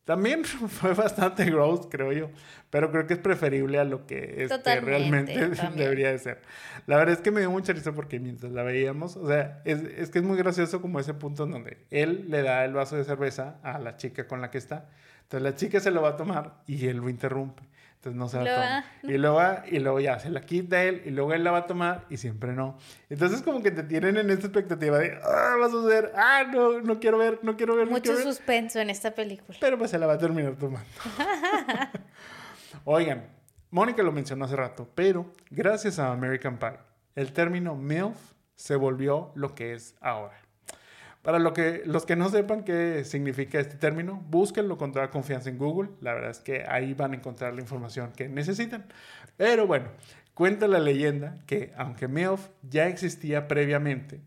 También fue bastante gross, creo yo, pero creo que es preferible a lo que este, realmente debería de ser. La verdad es que me dio mucha risa porque mientras la veíamos, o sea, es, es, que es muy gracioso como ese punto en donde él le da el vaso de cerveza a la chica con la que está. Entonces la chica se lo va a tomar y él lo interrumpe. Entonces no se la toma. Y luego, y luego ya se la quita él y luego él la va a tomar y siempre no. Entonces como que te tienen en esta expectativa de, ah, va a suceder, ah, no, no quiero ver, no quiero ver. Mucho suspenso en esta película. Pero pues se la va a terminar tomando. Oigan, Mónica lo mencionó hace rato, pero gracias a American Pie, el término MILF se volvió lo que es ahora. Para lo que, los que no sepan qué significa este término, búsquenlo con toda confianza en Google. La verdad es que ahí van a encontrar la información que necesitan. Pero bueno, cuenta la leyenda que aunque MILF ya existía previamente,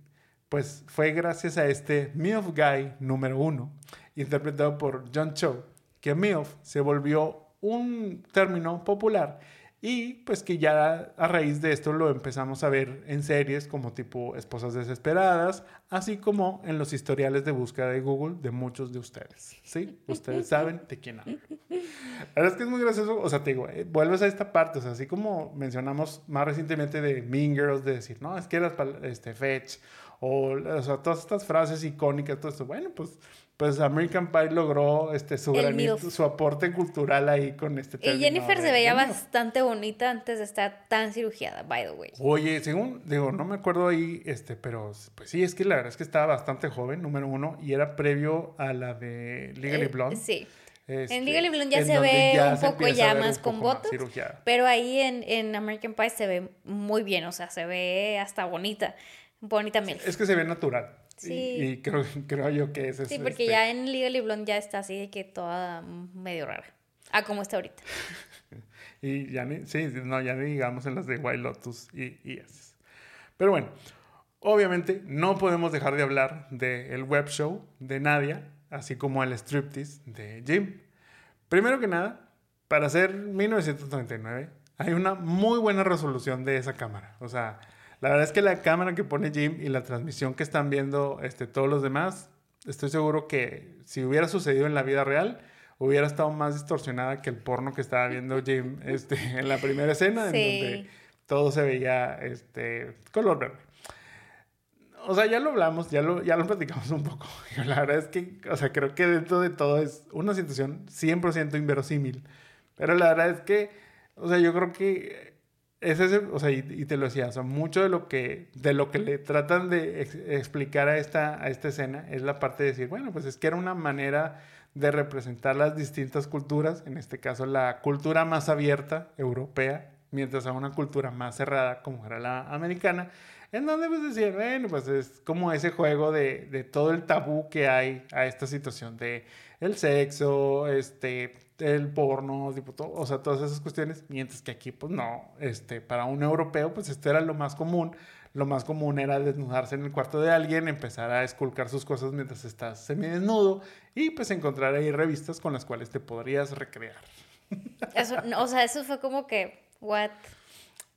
pues fue gracias a este MILF Guy número uno, interpretado por John Cho, que MILF se volvió un término popular y pues que ya a raíz de esto lo empezamos a ver en series como tipo Esposas Desesperadas, así como en los historiales de búsqueda de Google de muchos de ustedes. ¿Sí? Ustedes saben de quién hablo. La verdad es que es muy gracioso, o sea, te digo, eh, vuelves a esta parte, o sea, así como mencionamos más recientemente de Mean Girls, de decir, no, es que era este, Fetch, o, o sea, todas estas frases icónicas, todo esto, bueno, pues pues American Pie logró este su su aporte cultural ahí con este Y Jennifer se veía bastante bonita antes de estar tan cirugiada, by the way. Oye, según, digo, no me acuerdo ahí, este, pero pues sí, es que la verdad es que estaba bastante joven, número uno, y era previo a la de Legally eh, Blonde. sí. Este, en Legally Blonde ya se ve un poco ya más con votos, pero ahí en, en American Pie se ve muy bien, o sea, se ve hasta bonita, bonita mil. Es que se ve natural. Sí. Y, creo, creo, yo que es Sí, porque este ya en Legally Blonde ya está así de que toda medio rara. Ah, como está ahorita. y ya ni, sí, no, ya ni digamos en las de White Lotus y, y esas. Pero bueno, obviamente no podemos dejar de hablar del web show de Nadia, así como el striptease de Jim. Primero que nada, para hacer 1999, hay una muy buena resolución de esa cámara. O sea, la verdad es que la cámara que pone Jim y la transmisión que están viendo este, todos los demás, estoy seguro que si hubiera sucedido en la vida real, hubiera estado más distorsionada que el porno que estaba viendo Jim este, en la primera escena, en donde todo se veía este, color verde. O sea, ya lo hablamos, ya lo, ya lo platicamos un poco. La verdad es que, o sea, creo que dentro de todo es una situación 100% inverosímil. Pero la verdad es que, o sea, yo creo que es ese, o sea, y, te lo decía, mucho de lo que, de lo que le tratan de explicar a esta, a esta escena es la parte de decir, bueno, pues es que era una manera de representar las distintas culturas, en este caso la cultura más abierta, europea, mientras a una cultura más cerrada, como era la americana, en donde pues decían, bueno, pues es como ese juego de, de todo el tabú que hay a esta situación de el sexo, este, el porno, tipo, o sea, todas esas cuestiones, mientras que aquí, pues no, este, para un europeo, pues esto era lo más común. Lo más común era desnudarse en el cuarto de alguien, empezar a esculcar sus cosas mientras estás semidesnudo y pues encontrar ahí revistas con las cuales te podrías recrear. Eso, o sea, eso fue como que, what?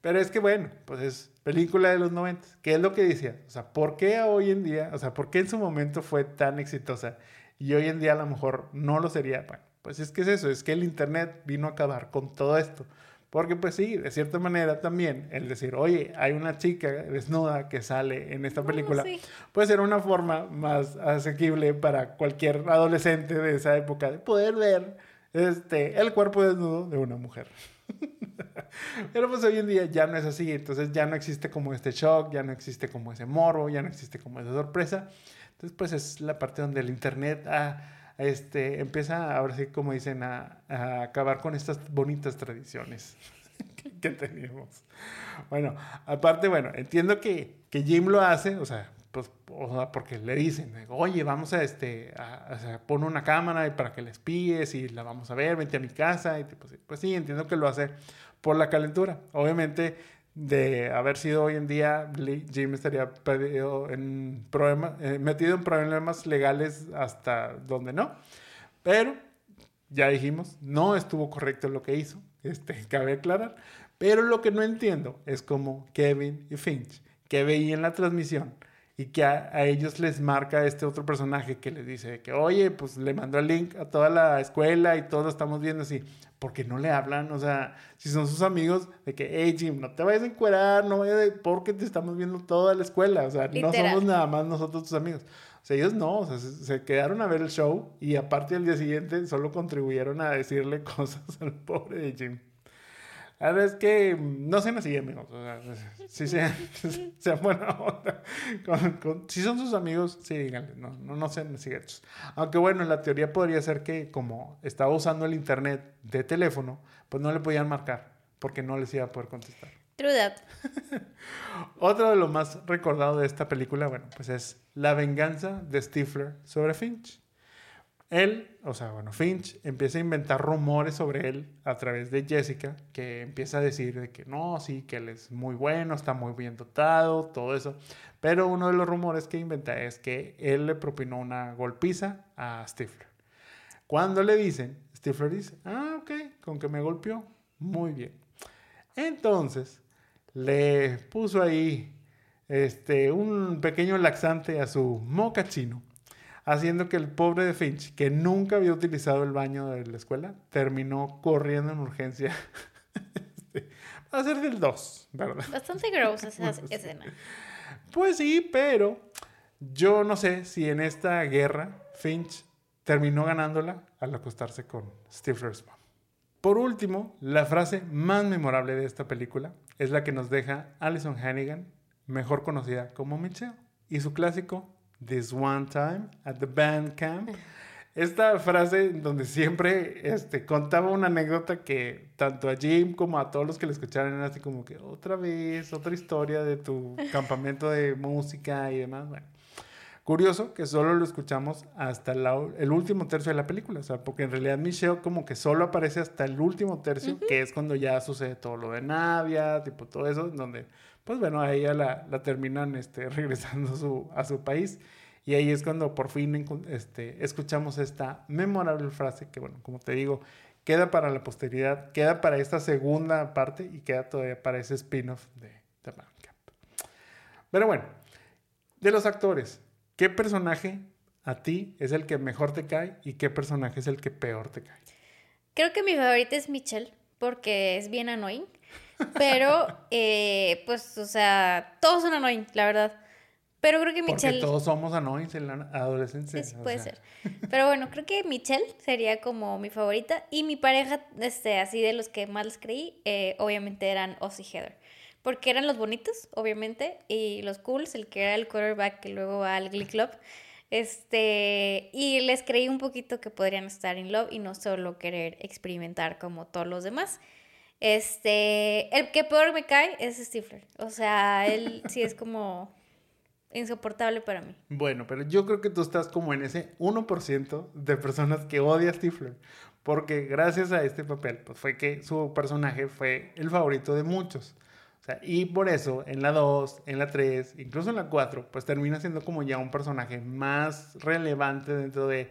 Pero es que bueno, pues es película de los 90. ¿Qué es lo que decía? O sea, ¿por qué hoy en día, o sea, por qué en su momento fue tan exitosa y hoy en día a lo mejor no lo sería? Bueno, pues es que es eso, es que el Internet vino a acabar con todo esto. Porque pues sí, de cierta manera también el decir, oye, hay una chica desnuda que sale en esta película, puede ser una forma más asequible para cualquier adolescente de esa época de poder ver este, el cuerpo desnudo de una mujer. Pero pues hoy en día ya no es así, entonces ya no existe como este shock, ya no existe como ese morbo, ya no existe como esa sorpresa. Entonces pues es la parte donde el Internet ha este, empieza, ahora sí, como dicen, a, acabar con estas bonitas tradiciones que teníamos. Bueno, aparte, bueno, entiendo que, que Jim lo hace, o sea, pues, porque le dicen, oye, vamos a, este, a, una cámara para que les espíes y la vamos a ver, vente a mi casa. Y pues, pues sí, entiendo que lo hace por la calentura. Obviamente, de haber sido hoy en día, Jim estaría en eh, metido en problemas legales hasta donde no. Pero, ya dijimos, no estuvo correcto lo que hizo, este, cabe aclarar. Pero lo que no entiendo es como Kevin y Finch, que veían la transmisión y que a, a, ellos les marca este otro personaje que les dice que, oye, pues le mandó el link a toda la escuela y todos estamos viendo así, porque no le hablan, o sea, si son sus amigos, de que, hey Jim, no te vayas a encuerar, no vayas a... porque te estamos viendo toda la escuela, o sea, Literal. no somos nada más nosotros tus amigos. O sea, ellos no, o sea, se, quedaron a ver el show y aparte al día siguiente solo contribuyeron a decirle cosas al pobre de Jim. La verdad es que no sean así, amigos. O sea, si sean, sean buena onda. Con, con, si son sus amigos, sí, díganle. No, no, no sean así gachos. Aunque bueno, la teoría podría ser que como estaba usando el internet de teléfono, pues no le podían marcar porque no les iba a poder contestar. True that. Otro de lo más recordado de esta película, bueno, pues es la venganza de Stifler sobre Finch. Él, o sea, bueno, Finch empieza a inventar rumores sobre él a través de Jessica, que empieza a decir de que no, sí, que él es muy bueno, está muy bien dotado, todo eso. Pero uno de los rumores que inventa es que él le propinó una golpiza a Stifler. Cuando le dicen, Stifler dice, ah, ok, con que me golpeó, muy bien. Entonces, le puso ahí este, un pequeño laxante a su mocachino haciendo que el pobre de Finch, que nunca había utilizado el baño de la escuela, terminó corriendo en urgencia. este, va a ser del 2, ¿verdad? Bastante gross esa escena. Pues sí, pero yo no sé si en esta guerra Finch terminó ganándola al acostarse con Stifler's mom. Por último, la frase más memorable de esta película es la que nos deja Alison Hannigan, mejor conocida como Michelle, y su clásico This One Time at the Band Camp. Esta frase donde siempre este, contaba una anécdota que tanto a Jim como a todos los que le escucharon era así como que otra vez, otra historia de tu campamento de música y demás. Bueno, curioso que solo lo escuchamos hasta la, el último tercio de la película, o sea, porque en realidad Michelle como que solo aparece hasta el último tercio, uh -huh. que es cuando ya sucede todo lo de Navia, tipo todo eso, donde pues bueno, a ella la, la terminan este, regresando su, a su país. Y ahí es cuando por fin este, escuchamos esta memorable frase que, bueno, como te digo, queda para la posteridad, queda para esta segunda parte y queda todavía para ese spin-off de The Bandcamp. Pero bueno, de los actores, ¿qué personaje a ti es el que mejor te cae y qué personaje es el que peor te cae? Creo que mi favorita es Michelle porque es bien annoying. Pero, eh, pues, o sea, todos son annoying, la verdad. Pero creo que Michelle... Porque todos somos annoying en la adolescencia. Sí, puede sea. ser. Pero bueno, creo que Michelle sería como mi favorita. Y mi pareja, este, así de los que más les creí, eh, obviamente eran Oz y Heather. Porque eran los bonitos, obviamente, y los cools, el que era el quarterback que luego va al Glee Club. Este, y les creí un poquito que podrían estar en love y no solo querer experimentar como todos los demás. Este, el que peor me cae es Stifler. O sea, él sí es como insoportable para mí. Bueno, pero yo creo que tú estás como en ese 1% de personas que odia a Stifler. Porque gracias a este papel, pues fue que su personaje fue el favorito de muchos. O sea, y por eso en la 2, en la 3, incluso en la 4, pues termina siendo como ya un personaje más relevante dentro de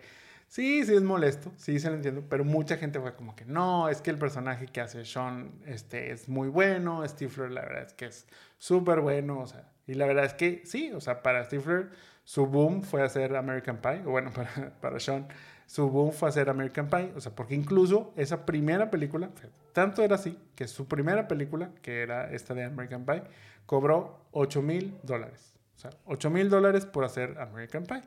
Sí, sí es molesto, sí se lo entiendo, pero mucha gente fue como que no, es que el personaje que hace Sean este, es muy bueno, Stifler la verdad es que es súper bueno, o sea, y la verdad es que sí, o sea, para Stifler su boom fue hacer American Pie, o bueno, para, para Sean su boom fue hacer American Pie, o sea, porque incluso esa primera película, tanto era así, que su primera película, que era esta de American Pie, cobró 8 mil dólares, o sea, 8 mil dólares por hacer American Pie,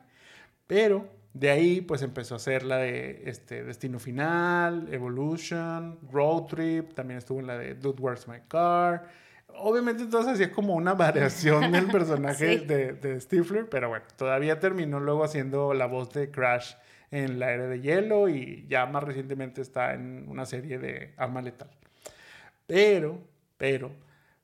pero de ahí, pues empezó a hacer la de este, Destino Final, Evolution, Road Trip, también estuvo en la de Dude, Where's My Car. Obviamente, entonces hacía como una variación del personaje sí. de, de Stifler, pero bueno, todavía terminó luego haciendo la voz de Crash en La Era de Hielo y ya más recientemente está en una serie de Arma Letal. Pero, pero,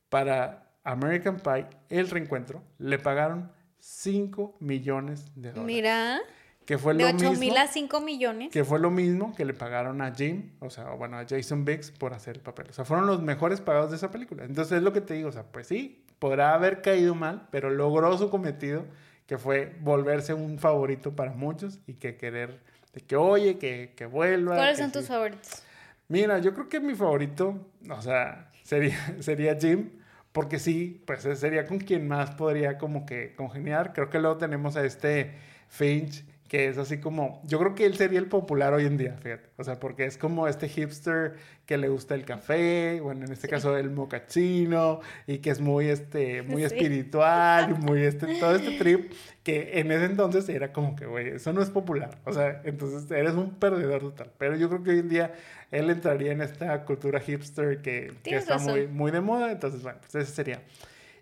para American Pie, el reencuentro, le pagaron 5 millones de dólares. Mira. Que fue de lo 8 mismo, mil a 5 millones. Que fue lo mismo que le pagaron a Jim, o sea, bueno, a Jason Biggs por hacer el papel. O sea, fueron los mejores pagados de esa película. Entonces es lo que te digo, o sea, pues sí, podrá haber caído mal, pero logró su cometido, que fue volverse un favorito para muchos y que querer, de que oye, que, que vuelva. ¿Cuáles que son tus favoritos? Mira, yo creo que mi favorito, o sea, sería, sería Jim, porque sí, pues sería con quien más podría como que congeniar. Creo que luego tenemos a este Finch, que es así como, yo creo que él sería el popular hoy en día, fíjate. O sea, porque es como este hipster que le gusta el café, bueno, en este Sí. caso el mocachino, y que es muy, este, muy Sí. espiritual, y muy, este, todo este trip, que en ese entonces era como que, güey, eso no es popular. O sea, entonces eres un perdedor total. Pero yo creo que hoy en día él entraría en esta cultura hipster que, que está razón. muy, muy de moda. Entonces, bueno, pues ese sería.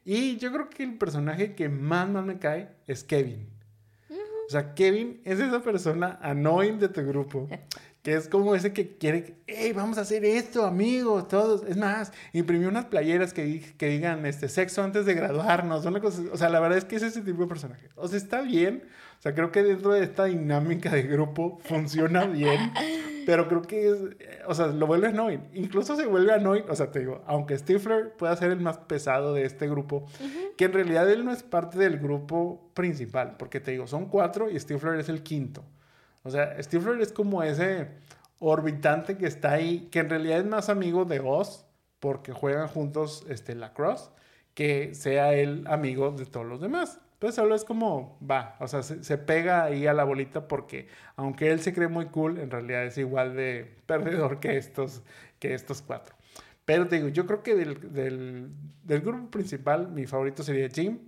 Y yo creo que el personaje que más, más me cae es Kevin. O sea, Kevin es esa persona annoying de tu grupo. Que es como ese que quiere, hey, vamos a hacer esto, amigos, todos. Es más, imprimió unas playeras que digan este, sexo antes de graduarnos. Una cosa, o sea, la verdad es que es ese tipo de personaje. O sea, está bien. O sea, creo que dentro de esta dinámica de grupo funciona bien. Pero creo que es, eh, o sea, lo vuelve annoying. Incluso se vuelve annoying. O sea, te digo, aunque Stifler pueda ser el más pesado de este grupo, que en realidad él no es parte del grupo principal. Porque te digo, son cuatro y Stifler es el quinto. O sea, Stifler es como ese orbitante que está ahí, que en realidad es más amigo de Oz, porque juegan juntos este, lacrosse, que sea él amigo de todos los demás. Entonces solo es como, va, o sea, se, se pega ahí a la bolita porque aunque él se cree muy cool, en realidad es igual de perdedor que estos, que estos cuatro. Pero te digo, yo creo que del, del, del grupo principal, mi favorito sería Jim,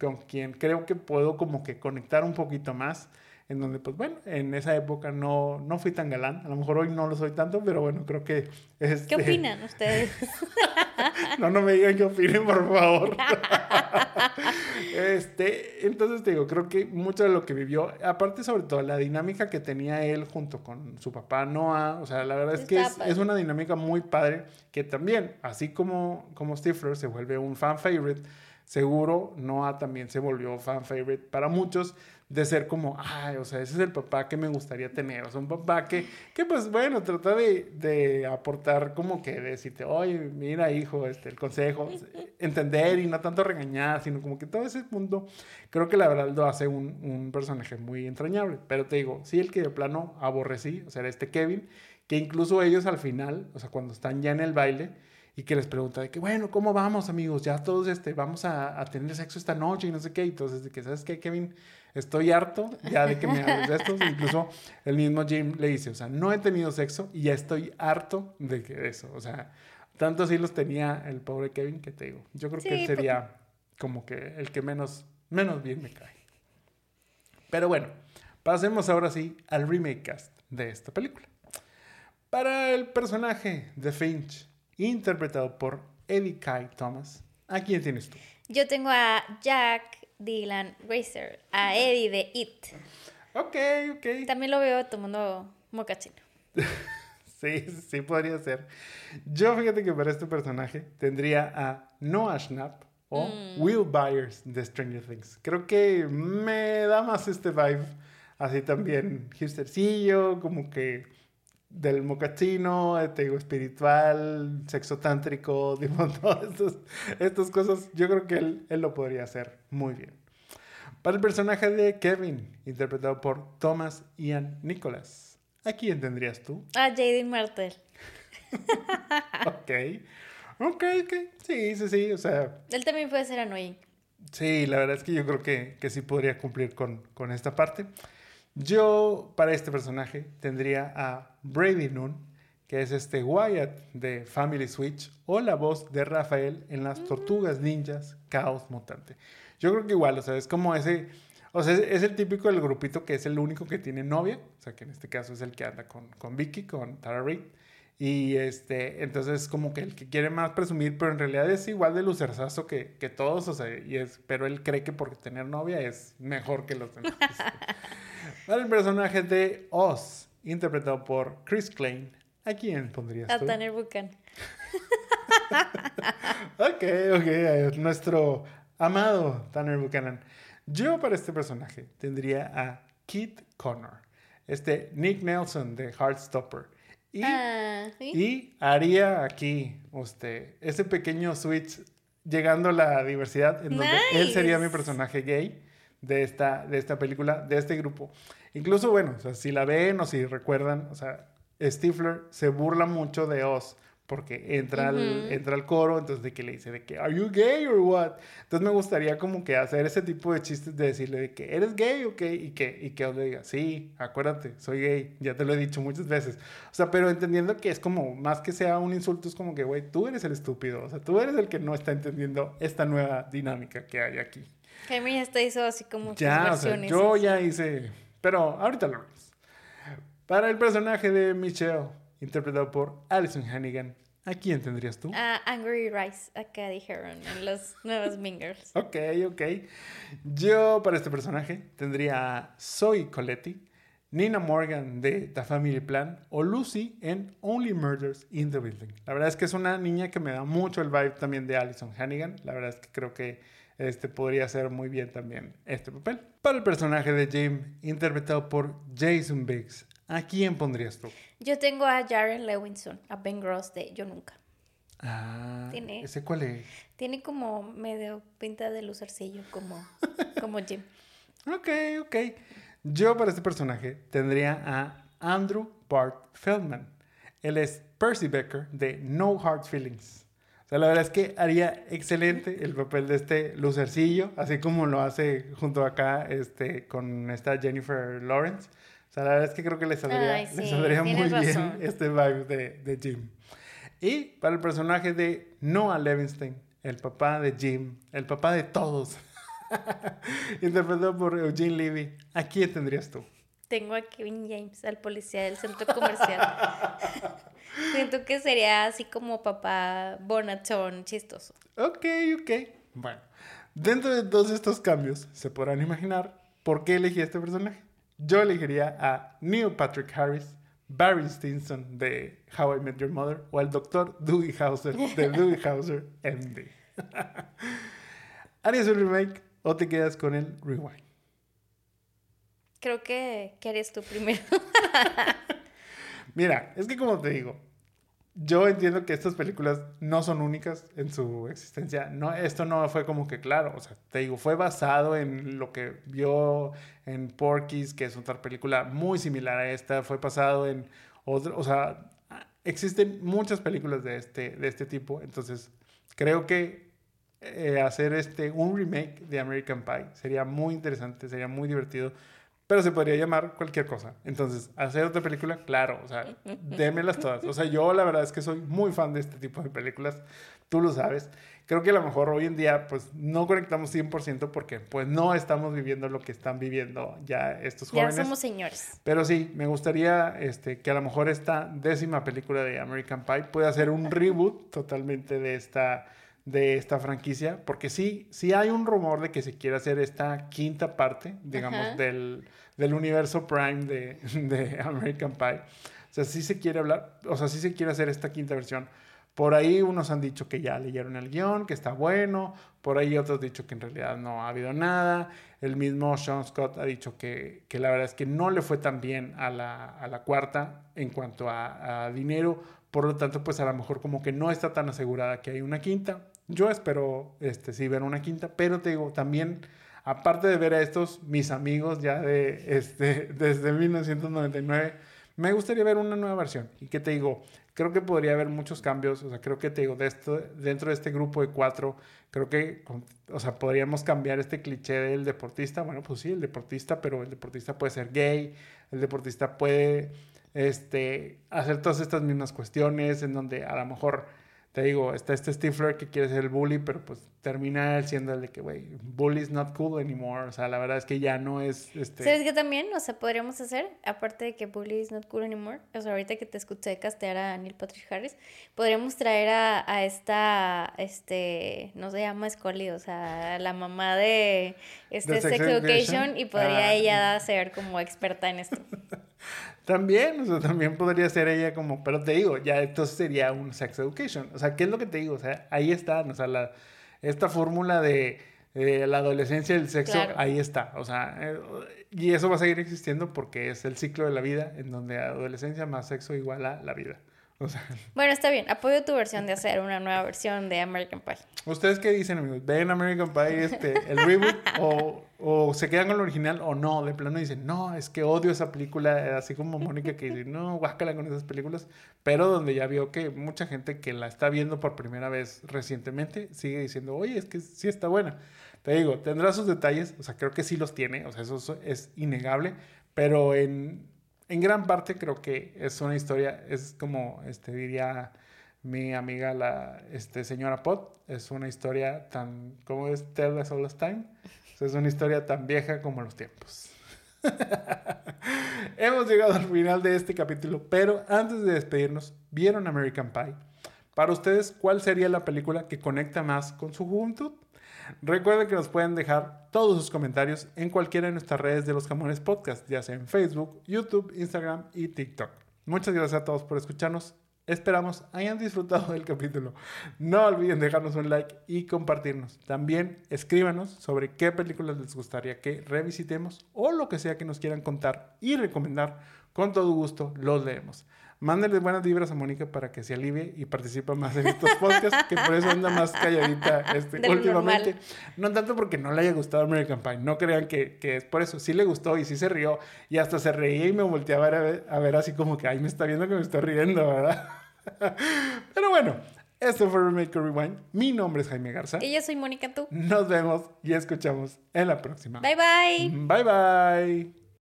con quien creo que puedo como que conectar un poquito más en donde, pues bueno, en esa época no, no fui tan galán. A lo mejor hoy no lo soy tanto, pero bueno, creo que... Este, ¿Qué opinan ustedes? no, no me digan qué opinen, por favor. este, entonces te digo, creo que mucho de lo que vivió, aparte sobre todo la dinámica que tenía él junto con su papá Noah, o sea, la verdad es que es una dinámica muy padre que también, así como, como Stifler se vuelve un fan favorite, seguro Noah también se volvió fan favorite para muchos de ser como, ay, o sea, ese es el papá que me gustaría tener, o sea, un papá que, que pues bueno, trata de, de aportar como que decirte, oye, mira hijo, este, el consejo, entender y no tanto regañar, sino como que todo ese punto, creo que la verdad lo hace un, un personaje muy entrañable, pero te digo, sí, el que de plano aborrecí, o sea, era este Kevin, que incluso ellos al final, o sea, cuando están ya en el baile, y que les pregunta de que, bueno, ¿cómo vamos, amigos? Ya todos este, vamos a, a tener sexo esta noche y no sé qué. Y entonces, de que, ¿sabes qué, Kevin? Estoy harto ya de que me hables de esto. Incluso el mismo Jim le dice, o sea, no he tenido sexo y ya estoy harto de que eso. O sea, tanto así los tenía el pobre Kevin que te digo. Yo creo que Sí, él sería como que el que menos, menos bien me cae. Pero bueno, pasemos ahora sí al remake cast de esta película. Para el personaje de Finch, interpretado por Eddie Kai Thomas, ¿a quién tienes tú? Yo tengo a Jack Dylan Racer, a Eddie de It. Ok, ok. También lo veo tomando mocachino. Sí, sí podría ser. Yo fíjate que para este personaje tendría a Noah Schnapp o Will Byers de Stranger Things. Creo que me da más este vibe, así también hipstercillo, como que del mocachino, te digo, espiritual, sexo tántrico, digo, todas estas, estas cosas. Yo creo que él, él lo podría hacer muy bien. Para el personaje de Kevin, interpretado por Thomas Ian Nicholas, ¿a quién tendrías tú? A Jaden Martel. Ok. Ok, ok. Sí, sí, sí. O sea, Él también puede ser annoying. sí, la verdad es que yo creo que, que sí podría cumplir con, con esta parte. Yo, para este personaje, tendría a Brady Noon, que es este Wyatt de Family Switch, o la voz de Rafael en las Tortugas Ninjas Caos Mutante. Yo creo que igual, o sea, es como ese. O sea, es, es el típico del grupito que es el único que tiene novia, o sea, que en este caso es el que anda con, con Vicky, con Tara Reid. Y este, entonces es como que el que quiere más presumir, pero en realidad es igual de lucerzazo que, que todos, o sea, y es, pero él cree que por tener novia es mejor que los demás. Para el personaje de Oz, interpretado por Chris Klein, ¿a quién pondrías A tú? Tanner Buchan. Ok, ok, nuestro amado Tanner Buchanan. Yo para este personaje tendría a Kit Connor, este Nick Nelson de Heartstopper. Y, Ah, ¿sí? y haría aquí este, ese pequeño switch llegando a la diversidad en donde él sería mi personaje gay de esta, de esta película, de este grupo. Incluso, bueno, o sea, si la ven o si recuerdan, o sea, Stifler se burla mucho de Oz porque entra, al, entra al coro, entonces de que le dice de que, ¿are you gay or what? Entonces me gustaría como que hacer ese tipo de chistes de decirle de que, ¿eres gay o qué? Y que, y que le diga, sí, acuérdate, soy gay, ya te lo he dicho muchas veces. O sea, pero entendiendo que es como, más que sea un insulto, es como que, güey, tú eres el estúpido, o sea, tú eres el que no está entendiendo esta nueva dinámica que hay aquí. Jaime ya está hizo así como ya, o sea, yo ya hice, pero ahorita lo vemos. Para el personaje de Michelle interpretado por Alison Hannigan. ¿A quién tendrías tú? A Angry Rice, acá dijeron en los nuevos Mingers. ok, ok. Yo para este personaje tendría a Zoe Coletti, Nina Morgan de The Family Plan o Lucy en Only Murders in the Building. La verdad es que es una niña que me da mucho el vibe también de Alison Hannigan. La verdad es que creo que este podría ser muy bien también este papel. Para el personaje de Jim, interpretado por Jason Biggs, ¿A quién pondrías tú? Yo tengo a Jaren Lewinson, a Ben Gross de Yo Nunca. Ah, ¿Tiene, ¿ese cuál es? Tiene como medio pinta de lucercillo, como, como Jim. ok, ok. Yo para este personaje tendría a Andrew Bart Feldman. Él es Percy Becker de No Hard Feelings. O sea, la verdad es que haría excelente el papel de este lucercillo, así como lo hace junto acá este, con esta Jennifer Lawrence sea, la verdad es que creo que le saldría, muy bien este vibe de, de, Jim. Y para el personaje de Noah Levinstein, el papá de Jim, el papá de todos, interpretado por Eugene Levy, ¿a quién tendrías tú? Tengo a Kevin James, al policía del centro comercial. Siento que sería así como papá bonachón, chistoso. Ok, ok. Bueno, dentro de todos estos cambios, se podrán imaginar por qué elegí a este personaje. Yo elegiría a Neil Patrick Harris, Barry Stinson de How I Met Your Mother o al doctor Dewey Hauser de Dewey Hauser MD. ¿Harías un remake o te quedas con el rewind? Creo que, que harías tú primero. Mira, es que como te digo, yo entiendo que estas películas no son únicas en su existencia. No, esto no fue como que claro, o sea, te digo, fue basado en lo que vio en Porky's, que es otra película muy similar a esta, fue basado en otro, o sea, existen muchas películas de este, de este tipo, entonces creo que eh, hacer este, un remake de American Pie sería muy interesante, sería muy divertido pero se podría llamar cualquier cosa. Entonces, hacer otra película, claro, o sea, démelas todas. O sea, yo la verdad es que soy muy fan de este tipo de películas, tú lo sabes. Creo que a lo mejor hoy en día, pues, no conectamos 100% porque, pues, no estamos viviendo lo que están viviendo ya estos jóvenes. Ya somos señores. Pero sí, me gustaría este, que a lo mejor esta décima película de American Pie pueda ser un reboot totalmente de esta de esta franquicia, porque sí, sí hay un rumor de que se quiere hacer esta quinta parte, digamos, del, del, universo Prime de, de, American Pie. O sea, sí se quiere hablar, o sea, sí se quiere hacer esta quinta versión. Por ahí unos han dicho que ya leyeron el guion, que está bueno, por ahí otros han dicho que en realidad no ha habido nada. El mismo Sean Scott ha dicho que, que la verdad es que no le fue tan bien a la, a la cuarta en cuanto a, dinero, por lo tanto, pues a lo mejor como que no está tan asegurada que hay una quinta. Yo espero, este, sí, ver una quinta, pero te digo, también, aparte de ver a estos, mis amigos ya de, este, desde 1999, me gustaría ver una nueva versión. ¿Y qué te digo? Creo que podría haber muchos cambios, o sea, creo que te digo, de esto, dentro de este grupo de cuatro, creo que, o sea, podríamos cambiar este cliché del deportista. Bueno, pues sí, el deportista, pero el deportista puede ser gay, el deportista puede este, hacer todas estas mismas cuestiones en donde a lo mejor te digo, está este Stifler que quiere ser el bully, pero pues termina siendo el de que, güey, bully is not cool anymore. O sea, la verdad es que ya no es. Este... ¿Sabes qué también? O sea, podríamos hacer, aparte de que bully is not cool anymore, o sea, ahorita que te escuché castear a Neil Patrick Harris, podríamos traer a, a esta, este, no se llama Scully, o sea, la mamá de este Sex, Education, y podría ah. ella ser como experta en esto. También, o sea, también podría ser ella como, pero te digo, ya esto sería un sex education. O sea, ¿qué es lo que te digo? O sea, ahí está, o sea, la, esta fórmula de, la adolescencia y el sexo, ahí está. O sea, eh, y eso va a seguir existiendo porque es el ciclo de la vida en donde adolescencia más sexo igual a la vida. O sea, Bueno, está bien. Apoyo tu versión de hacer una nueva versión de American Pie. ¿ustedes qué dicen, amigos? ¿Ven American Pie este, el reboot? o, o se quedan con el original o no? De plano dicen, no, es que odio esa película. Así como Mónica que dice, no, guácala con esas películas. Pero donde ya vio que mucha gente que la está viendo por primera vez recientemente sigue diciendo, oye, es que sí está buena. Te digo, tendrá sus detalles, o sea, creo que sí los tiene, o sea, eso es innegable, pero en, en gran parte creo que es una historia, es como, este, diría mi amiga la este, señora Pot, es una historia tan, como es Tell Us All This Time? Es una historia tan vieja como los tiempos. Hemos llegado al final de este capítulo, pero antes de despedirnos, ¿vieron American Pie? Para ustedes, ¿cuál sería la película que conecta más con su juventud? Recuerden que nos pueden dejar todos sus comentarios en cualquiera de nuestras redes de los Jamones Podcast, ya sea en Facebook, YouTube, Instagram y TikTok. Muchas gracias a todos por escucharnos. Esperamos hayan disfrutado del capítulo. No olviden dejarnos un like y compartirnos. También escríbanos sobre qué películas les gustaría que revisitemos o lo que sea que nos quieran contar y recomendar. Con todo gusto los leemos. Mándenle buenas vibras a Mónica para que se alivie y participe más en estos podcasts, que por eso anda más calladita este, últimamente. normal. No tanto porque no le haya gustado American Pie, no crean que, que es por eso. Sí le gustó y sí se rió y hasta se reía y me volteaba a ver, a ver así como que, ay, me está viendo que me estoy riendo, ¿verdad? Pero bueno, esto fue Remake Rewind. Mi nombre es Jaime Garza. Y yo soy Mónica Tú. Nos vemos y escuchamos en la próxima. Bye bye. Bye bye.